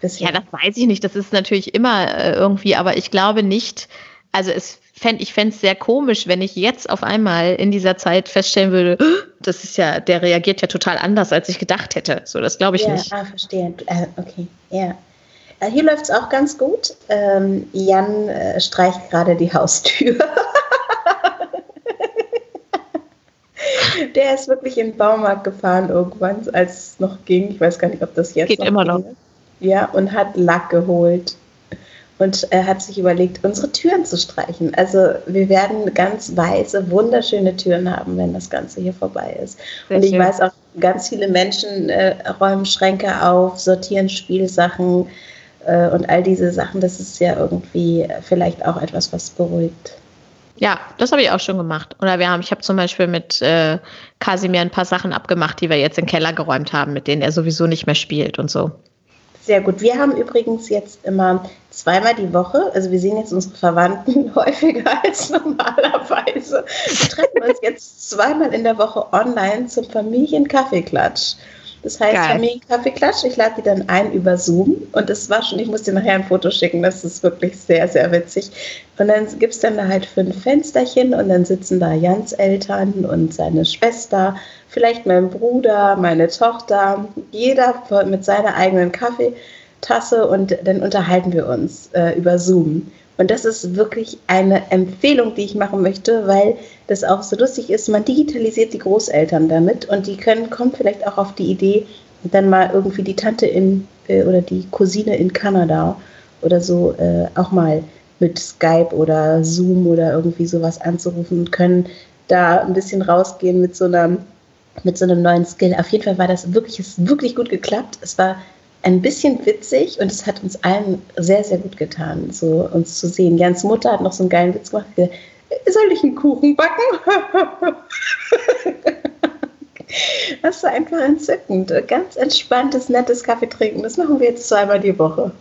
Bisher. Ja, das weiß ich nicht. Das ist natürlich immer äh, irgendwie, aber ich glaube nicht. Also es fänd, ich fände es sehr komisch, wenn ich jetzt auf einmal in dieser Zeit feststellen würde, das ist ja, der reagiert ja total anders, als ich gedacht hätte. So, das glaube ich ja, nicht. Ah, verstehe. Äh, okay, ja. Äh, hier läuft es auch ganz gut. Ähm, Jan äh, streicht gerade die Haustür. Der ist wirklich in den Baumarkt gefahren irgendwann, als es noch ging. Ich weiß gar nicht, ob das jetzt Geht noch immer noch. Ja, und hat Lack geholt. Und er hat sich überlegt, unsere Türen zu streichen. Also wir werden ganz weiße, wunderschöne Türen haben, wenn das Ganze hier vorbei ist. Sehr und ich schön. weiß auch, ganz viele Menschen äh, räumen Schränke auf, sortieren Spielsachen äh, und all diese Sachen. Das ist ja irgendwie vielleicht auch etwas, was beruhigt. Ja, das habe ich auch schon gemacht. Oder wir haben, ich habe zum Beispiel mit äh, Kasimir ein paar Sachen abgemacht, die wir jetzt in den Keller geräumt haben, mit denen er sowieso nicht mehr spielt und so. Sehr gut. Wir haben übrigens jetzt immer zweimal die Woche, also wir sehen jetzt unsere Verwandten häufiger als normalerweise. Wir treffen uns jetzt zweimal in der Woche online zum Familienkaffeeklatsch. Das heißt, Geil. Familienkaffeeklatsch, ich lade die dann ein über Zoom und das war schon, ich muss dir nachher ein Foto schicken, das ist wirklich sehr, sehr witzig. Und dann gibt es dann da halt fünf Fensterchen und dann sitzen da Jans Eltern und seine Schwester, vielleicht mein Bruder, meine Tochter, jeder mit seiner eigenen Kaffeetasse und dann unterhalten wir uns äh, über Zoom. Und das ist wirklich eine Empfehlung, die ich machen möchte, weil das auch so lustig ist. Man digitalisiert die Großeltern damit und die können, kommen vielleicht auch auf die Idee, dann mal irgendwie die Tante in äh, oder die Cousine in Kanada oder so äh, auch mal mit Skype oder Zoom oder irgendwie sowas anzurufen und können da ein bisschen rausgehen mit so einer mit so einem neuen Skill. Auf jeden Fall war das wirklich, es wirklich gut geklappt. Es war ein bisschen witzig und es hat uns allen sehr, sehr gut getan, so uns zu sehen. Jans Mutter hat noch so einen geilen Witz gemacht. Soll ich einen Kuchen backen? Das war einfach entzückend. Ganz entspanntes, nettes Kaffee trinken. Das machen wir jetzt zweimal die Woche.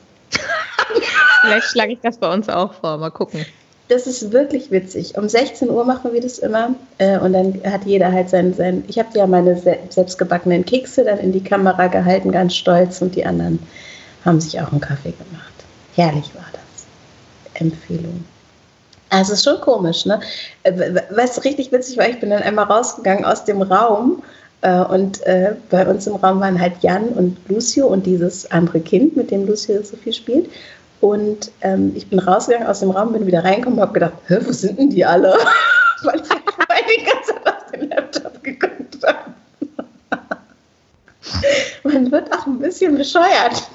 Vielleicht schlage ich das bei uns auch vor. Mal gucken. Das ist wirklich witzig. Um 16 Uhr machen wir das immer. Äh, und dann hat jeder halt sein, sein ich habe ja meine selbstgebackenen Kekse dann in die Kamera gehalten, ganz stolz. Und die anderen haben sich auch einen Kaffee gemacht. Herrlich war das. Empfehlung. Also ist schon komisch, ne? Äh, was richtig witzig war, ich bin dann einmal rausgegangen aus dem Raum äh, und bei uns im Raum waren halt Jan und Lucio und dieses andere Kind, mit dem Lucio so viel spielt. Und ähm, ich bin rausgegangen aus dem Raum, bin wieder reingekommen und habe gedacht, Hä, wo sind denn die alle? Weil ich die ganze Zeit auf den Laptop geguckt habe. man wird auch ein bisschen bescheuert.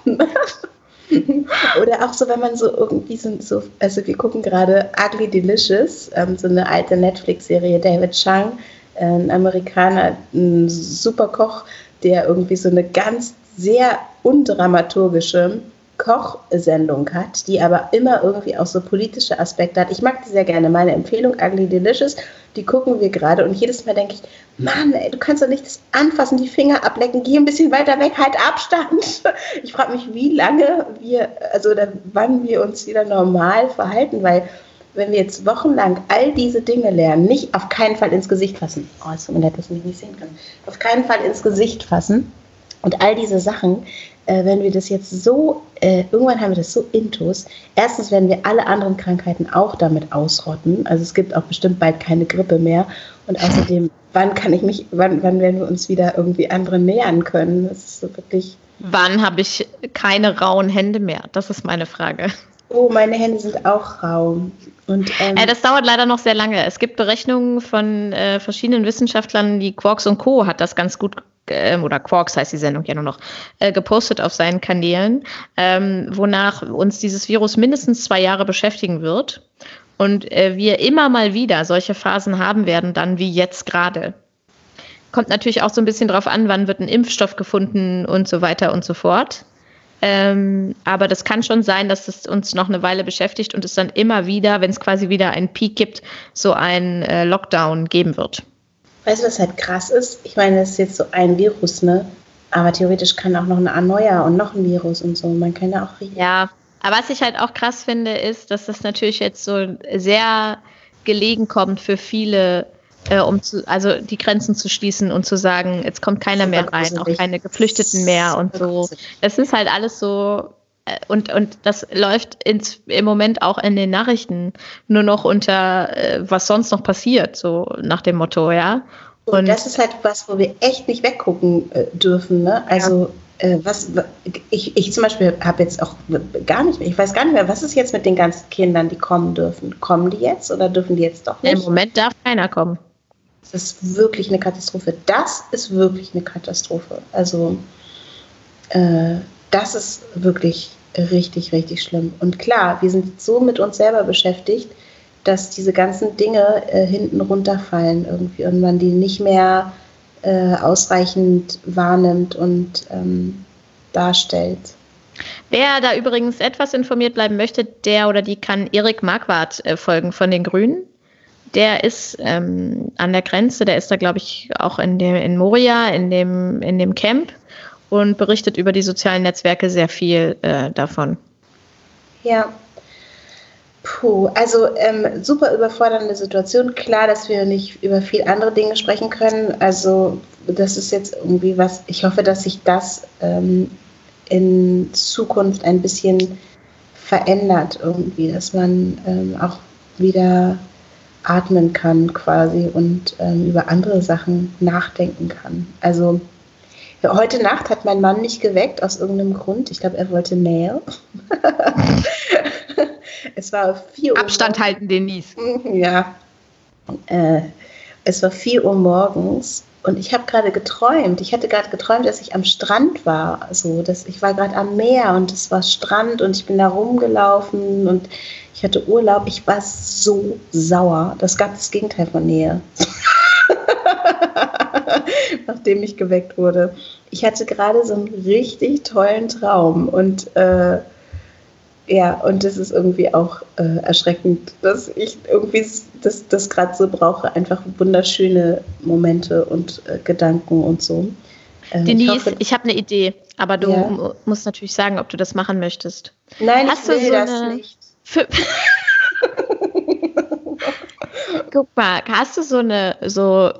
Oder auch so, wenn man so irgendwie so, so also wir gucken gerade Ugly Delicious, ähm, so eine alte Netflix-Serie, David Chang, ein Amerikaner, ein super Koch, der irgendwie so eine ganz sehr undramaturgische Kochsendung hat, die aber immer irgendwie auch so politische Aspekte hat. Ich mag die sehr gerne. Meine Empfehlung, Ugly Delicious, die gucken wir gerade und jedes Mal denke ich, Mann, ey, du kannst doch nicht das anfassen, die Finger ablecken, geh ein bisschen weiter weg, halt Abstand. Ich frage mich, wie lange wir, also oder wann wir uns wieder normal verhalten, weil wenn wir jetzt wochenlang all diese Dinge lernen, nicht auf keinen Fall ins Gesicht fassen. Oh, ist so nett, dass ich mich nicht sehen kann. Auf keinen Fall ins Gesicht fassen und all diese Sachen, äh, wenn wir das jetzt so, äh, irgendwann haben wir das so intus. Erstens werden wir alle anderen Krankheiten auch damit ausrotten. Also es gibt auch bestimmt bald keine Grippe mehr. Und außerdem, wann kann ich mich, wann, wann werden wir uns wieder irgendwie anderen nähern können? Das ist so wirklich. Wann habe ich keine rauen Hände mehr? Das ist meine Frage. Oh, meine Hände sind auch rau. Und, ähm, äh, das dauert leider noch sehr lange. Es gibt Berechnungen von äh, verschiedenen Wissenschaftlern, die Quarks und Co. hat das ganz gut äh, oder Quarks heißt die Sendung ja nur noch, äh, gepostet auf seinen Kanälen, ähm, wonach uns dieses Virus mindestens zwei Jahre beschäftigen wird und äh, wir immer mal wieder solche Phasen haben werden, dann wie jetzt gerade. Kommt natürlich auch so ein bisschen drauf an, wann wird ein Impfstoff gefunden und so weiter und so fort. Ähm, aber das kann schon sein, dass es uns noch eine Weile beschäftigt und es dann immer wieder, wenn es quasi wieder einen Peak gibt, so einen äh, Lockdown geben wird. Weißt du, was halt krass ist? Ich meine, das ist jetzt so ein Virus, ne? Aber theoretisch kann auch noch ein neuer und noch ein Virus und so. Man kann ja auch riechen. Ja, aber was ich halt auch krass finde, ist, dass das natürlich jetzt so sehr gelegen kommt für viele, äh, um zu, also die Grenzen zu schließen und zu sagen, jetzt kommt keiner mehr rein, auch keine Geflüchteten mehr und so. Das ist halt alles so und, und das läuft ins, im Moment auch in den Nachrichten nur noch unter, äh, was sonst noch passiert, so nach dem Motto, ja. Und, und das ist halt was, wo wir echt nicht weggucken äh, dürfen, ne? Also ja. äh, was ich, ich zum Beispiel habe jetzt auch gar nicht mehr, ich weiß gar nicht mehr, was ist jetzt mit den ganzen Kindern, die kommen dürfen? Kommen die jetzt oder dürfen die jetzt doch nicht? Im Moment darf keiner kommen. Das ist wirklich eine Katastrophe. Das ist wirklich eine Katastrophe. Also äh, das ist wirklich richtig, richtig schlimm. Und klar, wir sind so mit uns selber beschäftigt, dass diese ganzen Dinge äh, hinten runterfallen irgendwie und man die nicht mehr äh, ausreichend wahrnimmt und ähm, darstellt. Wer da übrigens etwas informiert bleiben möchte, der oder die kann Erik Marquardt äh, folgen von den Grünen. Der ist ähm, an der Grenze, der ist da, glaube ich, auch in, dem, in Moria, in dem, in dem Camp und berichtet über die sozialen Netzwerke sehr viel äh, davon. Ja. Puh, also ähm, super überfordernde Situation. Klar, dass wir nicht über viel andere Dinge sprechen können. Also das ist jetzt irgendwie was, ich hoffe, dass sich das ähm, in Zukunft ein bisschen verändert irgendwie, dass man ähm, auch wieder atmen kann quasi und ähm, über andere Sachen nachdenken kann. Also Heute Nacht hat mein Mann mich geweckt aus irgendeinem Grund. Ich glaube, er wollte Nähe. es war 4 Uhr. Abstand halten, Denise. Ja. Äh, es war 4 Uhr morgens und ich habe gerade geträumt. Ich hatte gerade geträumt, dass ich am Strand war. Also, dass ich war gerade am Meer und es war Strand und ich bin da rumgelaufen und ich hatte Urlaub. Ich war so sauer. Das gab das Gegenteil von Nähe. nachdem ich geweckt wurde. Ich hatte gerade so einen richtig tollen Traum und äh, ja, und das ist irgendwie auch äh, erschreckend, dass ich irgendwie das, das gerade so brauche, einfach wunderschöne Momente und äh, Gedanken und so. Äh, Denise, ich, ich habe eine Idee, aber du ja. musst natürlich sagen, ob du das machen möchtest. Nein, Hast ich will so das nicht. Guck mal, hast du so eine so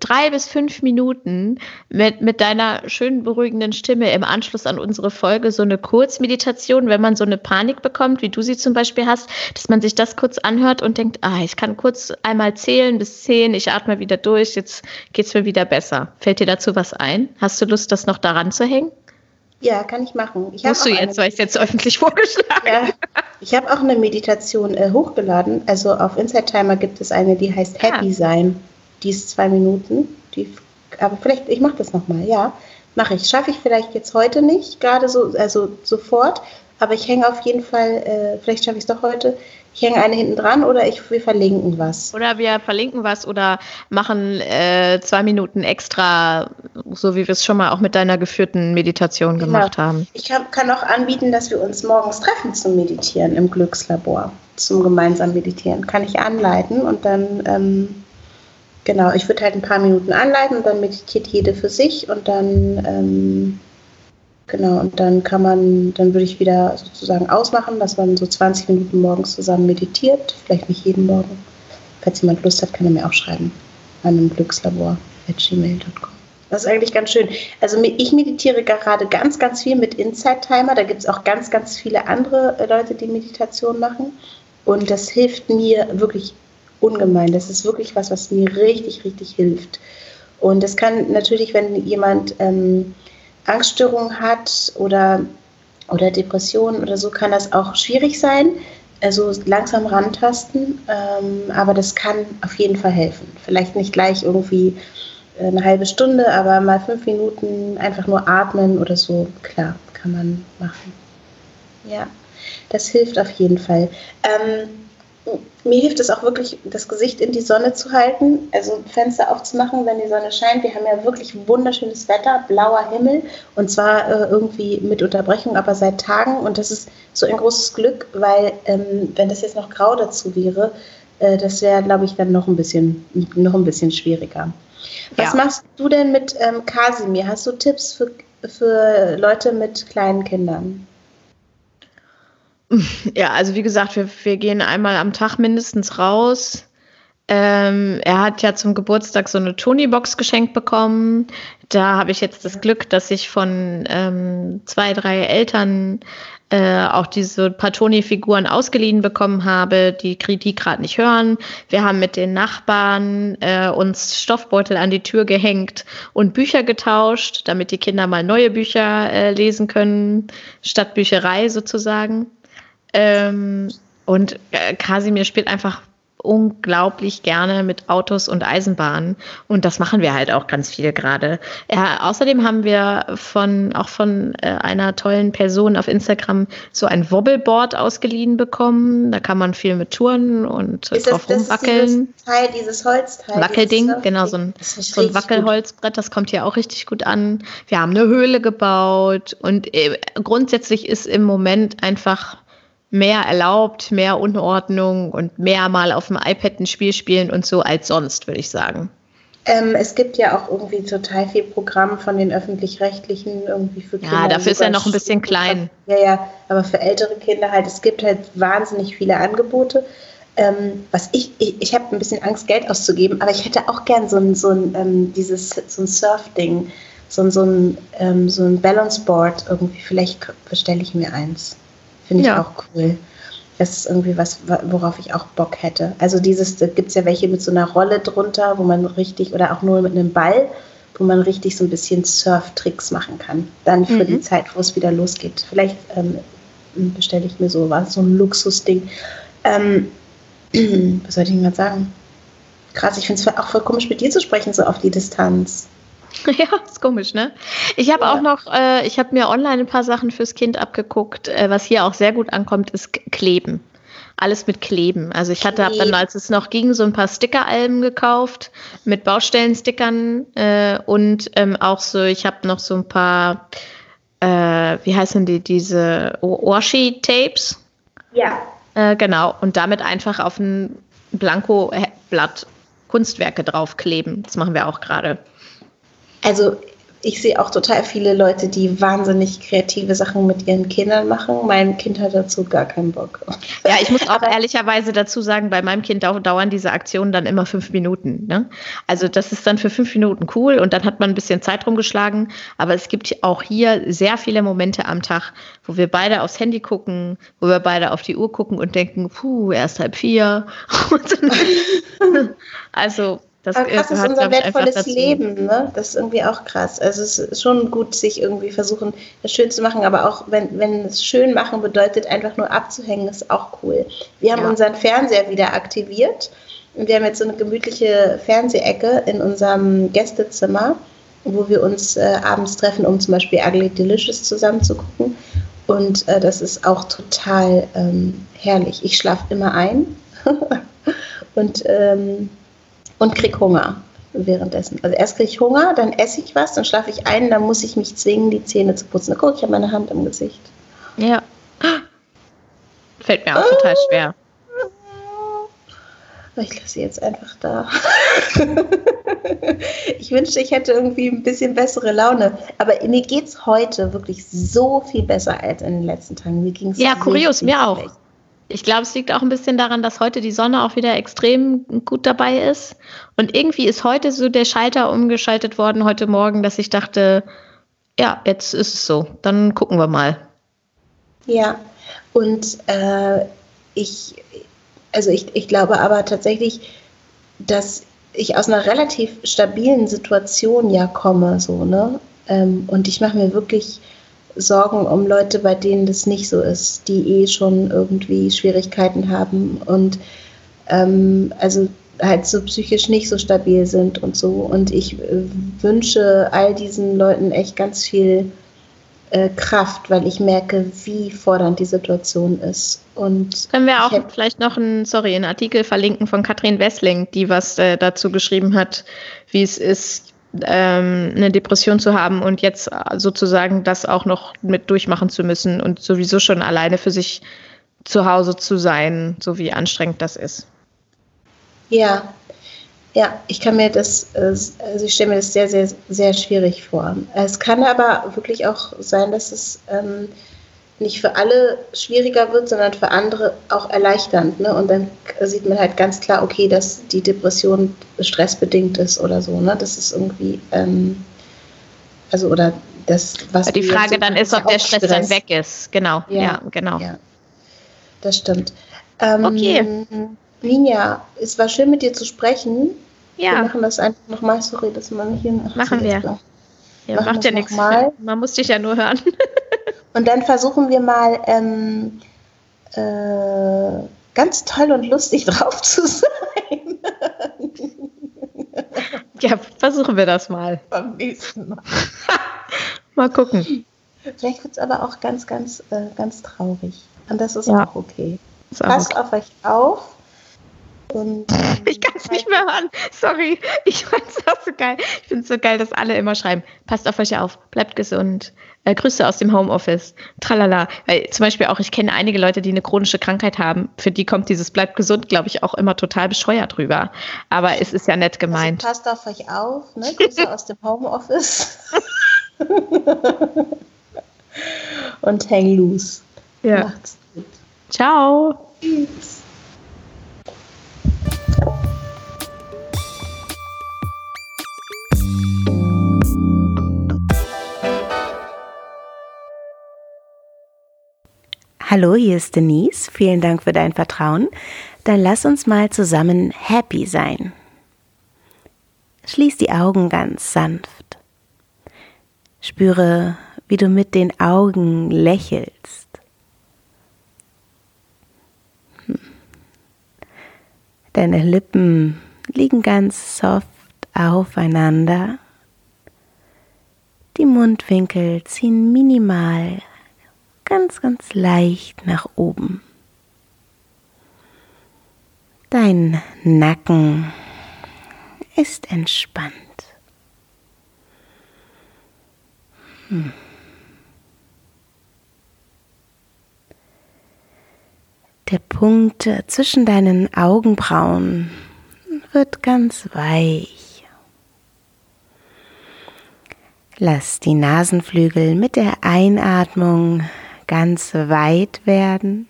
drei bis fünf Minuten mit, mit deiner schönen beruhigenden Stimme im Anschluss an unsere Folge so eine Kurzmeditation, wenn man so eine Panik bekommt, wie du sie zum Beispiel hast, dass man sich das kurz anhört und denkt, ah, ich kann kurz einmal zählen bis zehn, ich atme wieder durch, jetzt geht's mir wieder besser. Fällt dir dazu was ein? Hast du Lust, das noch daran zu hängen? Ja, kann ich machen. Ich Musst du jetzt, weil ich es jetzt öffentlich vorgeschlagen ja, Ich habe auch eine Meditation äh, hochgeladen. Also auf Inside Timer gibt es eine, die heißt ah. Happy Sein. Die ist zwei Minuten. Die, aber vielleicht, ich mache das nochmal, ja. Mache ich. Schaffe ich vielleicht jetzt heute nicht, gerade so, also sofort. Aber ich hänge auf jeden Fall, äh, vielleicht schaffe ich es doch heute, ich hänge eine hinten dran oder ich, wir verlinken was. Oder wir verlinken was oder machen äh, zwei Minuten extra, so wie wir es schon mal auch mit deiner geführten Meditation genau. gemacht haben. Ich kann, kann auch anbieten, dass wir uns morgens treffen zum Meditieren im Glückslabor, zum gemeinsamen Meditieren. Kann ich anleiten und dann, ähm, genau, ich würde halt ein paar Minuten anleiten und dann meditiert jede für sich und dann ähm, Genau, und dann kann man, dann würde ich wieder sozusagen ausmachen, dass man so 20 Minuten morgens zusammen meditiert, vielleicht nicht jeden Morgen. Falls jemand Lust hat, kann er mir auch schreiben an einem Glückslabor.gmail.com. Das ist eigentlich ganz schön. Also ich meditiere gerade ganz, ganz viel mit Inside Timer. Da gibt es auch ganz, ganz viele andere äh, Leute, die Meditation machen. Und das hilft mir wirklich ungemein. Das ist wirklich was, was mir richtig, richtig hilft. Und das kann natürlich, wenn jemand ähm, Angststörung hat oder, oder Depressionen oder so, kann das auch schwierig sein. Also langsam rantasten, ähm, aber das kann auf jeden Fall helfen. Vielleicht nicht gleich irgendwie eine halbe Stunde, aber mal fünf Minuten einfach nur atmen oder so, klar, kann man machen. Ja, das hilft auf jeden Fall. Ähm, mir hilft es auch wirklich, das Gesicht in die Sonne zu halten, also Fenster aufzumachen, wenn die Sonne scheint. Wir haben ja wirklich wunderschönes Wetter, blauer Himmel und zwar äh, irgendwie mit Unterbrechung, aber seit Tagen und das ist so ein großes Glück, weil ähm, wenn das jetzt noch grau dazu wäre, äh, das wäre, glaube ich, dann noch ein bisschen, noch ein bisschen schwieriger. Was ja. machst du denn mit ähm, Kasimir? Hast du Tipps für, für Leute mit kleinen Kindern? Ja, also wie gesagt, wir, wir gehen einmal am Tag mindestens raus. Ähm, er hat ja zum Geburtstag so eine Tony-Box geschenkt bekommen. Da habe ich jetzt das Glück, dass ich von ähm, zwei, drei Eltern äh, auch diese paar Tony-Figuren ausgeliehen bekommen habe, die die gerade nicht hören. Wir haben mit den Nachbarn äh, uns Stoffbeutel an die Tür gehängt und Bücher getauscht, damit die Kinder mal neue Bücher äh, lesen können, statt Bücherei sozusagen. Ähm, und äh, Kasimir spielt einfach unglaublich gerne mit Autos und Eisenbahnen und das machen wir halt auch ganz viel gerade. Ja, außerdem haben wir von auch von äh, einer tollen Person auf Instagram so ein Wobbleboard ausgeliehen bekommen. Da kann man viel mit touren und ist drauf das, rumwackeln. Das Teil, dieses Holzteil. Wackelding, genau, so ein, so ein Wackelholzbrett, das kommt hier auch richtig gut an. Wir haben eine Höhle gebaut und äh, grundsätzlich ist im Moment einfach mehr erlaubt, mehr Unordnung und mehr mal auf dem iPad ein Spiel spielen und so als sonst, würde ich sagen. Ähm, es gibt ja auch irgendwie total viel Programm von den öffentlich-rechtlichen irgendwie für Kinder. Ja, dafür ist er noch ein bisschen klein. Ja, ja, aber für ältere Kinder halt, es gibt halt wahnsinnig viele Angebote. Ähm, was ich, ich, ich habe ein bisschen Angst, Geld auszugeben, aber ich hätte auch gern so ein, so ein, ähm, dieses, so ein Surf-Ding, so ein, so ein, ähm, so ein Balance-Board irgendwie. Vielleicht bestelle ich mir eins. Finde ich ja. auch cool. Das ist irgendwie was, worauf ich auch Bock hätte. Also dieses, da gibt es ja welche mit so einer Rolle drunter, wo man richtig, oder auch nur mit einem Ball, wo man richtig so ein bisschen Surf-Tricks machen kann. Dann für mhm. die Zeit, wo es wieder losgeht. Vielleicht ähm, bestelle ich mir so was, so ein Luxusding. Ähm, was soll ich denn mal sagen? Krass, ich finde es auch voll komisch, mit dir zu sprechen, so auf die Distanz. Ja, ist komisch, ne? Ich habe ja. auch noch, äh, ich habe mir online ein paar Sachen fürs Kind abgeguckt. Äh, was hier auch sehr gut ankommt, ist Kleben. Alles mit Kleben. Also ich hatte dann, als es noch ging, so ein paar Stickeralben gekauft mit Baustellenstickern äh, und ähm, auch so, ich habe noch so ein paar, äh, wie heißen die, diese Washi-Tapes? Ja. Äh, genau. Und damit einfach auf ein Blankoblatt Kunstwerke draufkleben. Das machen wir auch gerade. Also ich sehe auch total viele Leute, die wahnsinnig kreative Sachen mit ihren Kindern machen. Mein Kind hat dazu gar keinen Bock. Ja, ich muss auch ehrlicherweise dazu sagen, bei meinem Kind dauern diese Aktionen dann immer fünf Minuten. Ne? Also das ist dann für fünf Minuten cool und dann hat man ein bisschen Zeit rumgeschlagen. Aber es gibt auch hier sehr viele Momente am Tag, wo wir beide aufs Handy gucken, wo wir beide auf die Uhr gucken und denken, puh, erst halb vier. also das Aber krass ist unser wertvolles Leben, ne? Das ist irgendwie auch krass. Also es ist schon gut, sich irgendwie versuchen, das schön zu machen, aber auch wenn, wenn es schön machen bedeutet, einfach nur abzuhängen, ist auch cool. Wir haben ja. unseren Fernseher wieder aktiviert und wir haben jetzt so eine gemütliche Fernsehecke in unserem Gästezimmer, wo wir uns äh, abends treffen, um zum Beispiel Ugly Delicious zusammen zu gucken. Und äh, das ist auch total ähm, herrlich. Ich schlafe immer ein und ähm, und krieg Hunger währenddessen. Also erst kriege ich Hunger, dann esse ich was, dann schlafe ich ein, dann muss ich mich zwingen, die Zähne zu putzen. Gucke ich habe meine Hand im Gesicht. Ja. Fällt mir auch total schwer. Ich lasse sie jetzt einfach da. ich wünschte, ich hätte irgendwie ein bisschen bessere Laune. Aber mir geht es heute wirklich so viel besser als in den letzten Tagen. Mir ging's ja, kurios, mir auch. Schlecht. Ich glaube, es liegt auch ein bisschen daran, dass heute die Sonne auch wieder extrem gut dabei ist. Und irgendwie ist heute so der Schalter umgeschaltet worden heute Morgen, dass ich dachte, ja, jetzt ist es so. Dann gucken wir mal. Ja, und äh, ich, also ich, ich glaube aber tatsächlich, dass ich aus einer relativ stabilen Situation ja komme, so, ne? Ähm, und ich mache mir wirklich Sorgen um Leute, bei denen das nicht so ist, die eh schon irgendwie Schwierigkeiten haben und ähm, also halt so psychisch nicht so stabil sind und so. Und ich äh, wünsche all diesen Leuten echt ganz viel äh, Kraft, weil ich merke, wie fordernd die Situation ist. Und können wir auch vielleicht noch einen, sorry, einen Artikel verlinken von Katrin Wessling, die was äh, dazu geschrieben hat, wie es ist, ähm, eine Depression zu haben und jetzt sozusagen das auch noch mit durchmachen zu müssen und sowieso schon alleine für sich zu Hause zu sein, so wie anstrengend das ist. Ja, ja, ich kann mir das, äh, also ich stelle mir das sehr, sehr, sehr schwierig vor. Es kann aber wirklich auch sein, dass es ähm, nicht für alle schwieriger wird, sondern für andere auch erleichternd. Ne? Und dann sieht man halt ganz klar, okay, dass die Depression stressbedingt ist oder so. Ne? Das ist irgendwie, ähm, also oder das, was. Die Frage dann ist, ob der Stress, Stress, dann weg ist. Genau, ja, ja genau. Ja, das stimmt. Ähm, okay. Ninja, es war schön mit dir zu sprechen. Ja. Wir machen das einfach nochmal. Sorry, dass man hier. Ach, machen wir. Ja, macht ja nichts. Mal. Man muss dich ja nur hören. und dann versuchen wir mal ähm, äh, ganz toll und lustig drauf zu sein. ja, versuchen wir das mal. Beim nächsten Mal. mal gucken. Vielleicht wird es aber auch ganz, ganz, äh, ganz traurig. Und das ist ja. auch okay. Ist Passt auf euch auf. Und, ähm, ich kann es nicht mehr hören. Sorry. Ich fand es auch so geil. Ich finde es so geil, dass alle immer schreiben. Passt auf euch auf, bleibt gesund. Äh, Grüße aus dem Homeoffice. Tralala. Weil zum Beispiel auch, ich kenne einige Leute, die eine chronische Krankheit haben. Für die kommt dieses bleibt gesund, glaube ich, auch immer total bescheuert rüber. Aber es ist ja nett gemeint. Also passt auf euch auf. Ne? Grüße aus dem Homeoffice. Und hang loose. Ja. Macht's gut. Ciao. Tschüss. Hallo, hier ist Denise. Vielen Dank für dein Vertrauen. Dann lass uns mal zusammen happy sein. Schließ die Augen ganz sanft. Spüre, wie du mit den Augen lächelst. Deine Lippen liegen ganz soft aufeinander. Die Mundwinkel ziehen minimal ganz, ganz leicht nach oben. Dein Nacken ist entspannt. Hm. Der Punkt zwischen deinen Augenbrauen wird ganz weich. Lass die Nasenflügel mit der Einatmung ganz weit werden.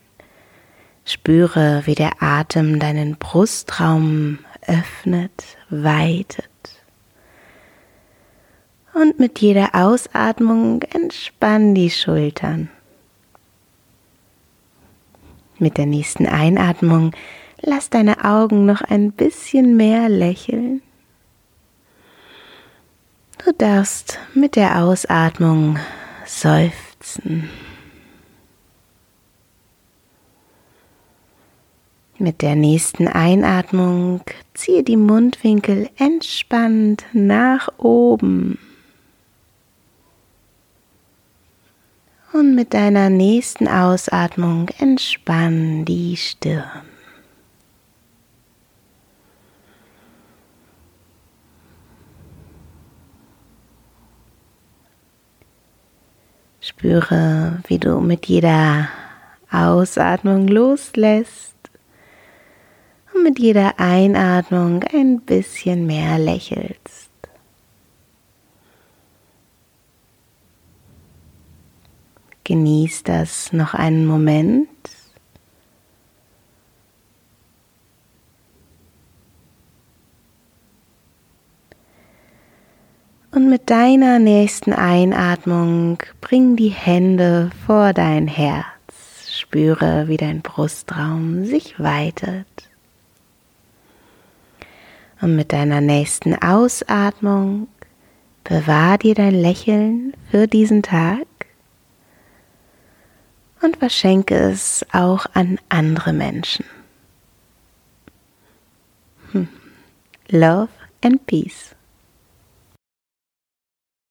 Spüre, wie der Atem deinen Brustraum öffnet, weitet. Und mit jeder Ausatmung entspann die Schultern. Mit der nächsten Einatmung lass deine Augen noch ein bisschen mehr lächeln. Du darfst mit der Ausatmung seufzen. Mit der nächsten Einatmung ziehe die Mundwinkel entspannt nach oben. Und mit deiner nächsten Ausatmung entspann die Stirn. Spüre, wie du mit jeder Ausatmung loslässt und mit jeder Einatmung ein bisschen mehr lächelst. Genieß das noch einen Moment. Und mit deiner nächsten Einatmung bring die Hände vor dein Herz. Spüre, wie dein Brustraum sich weitet. Und mit deiner nächsten Ausatmung bewahr dir dein Lächeln für diesen Tag und verschenke es auch an andere Menschen. Hm. Love and Peace.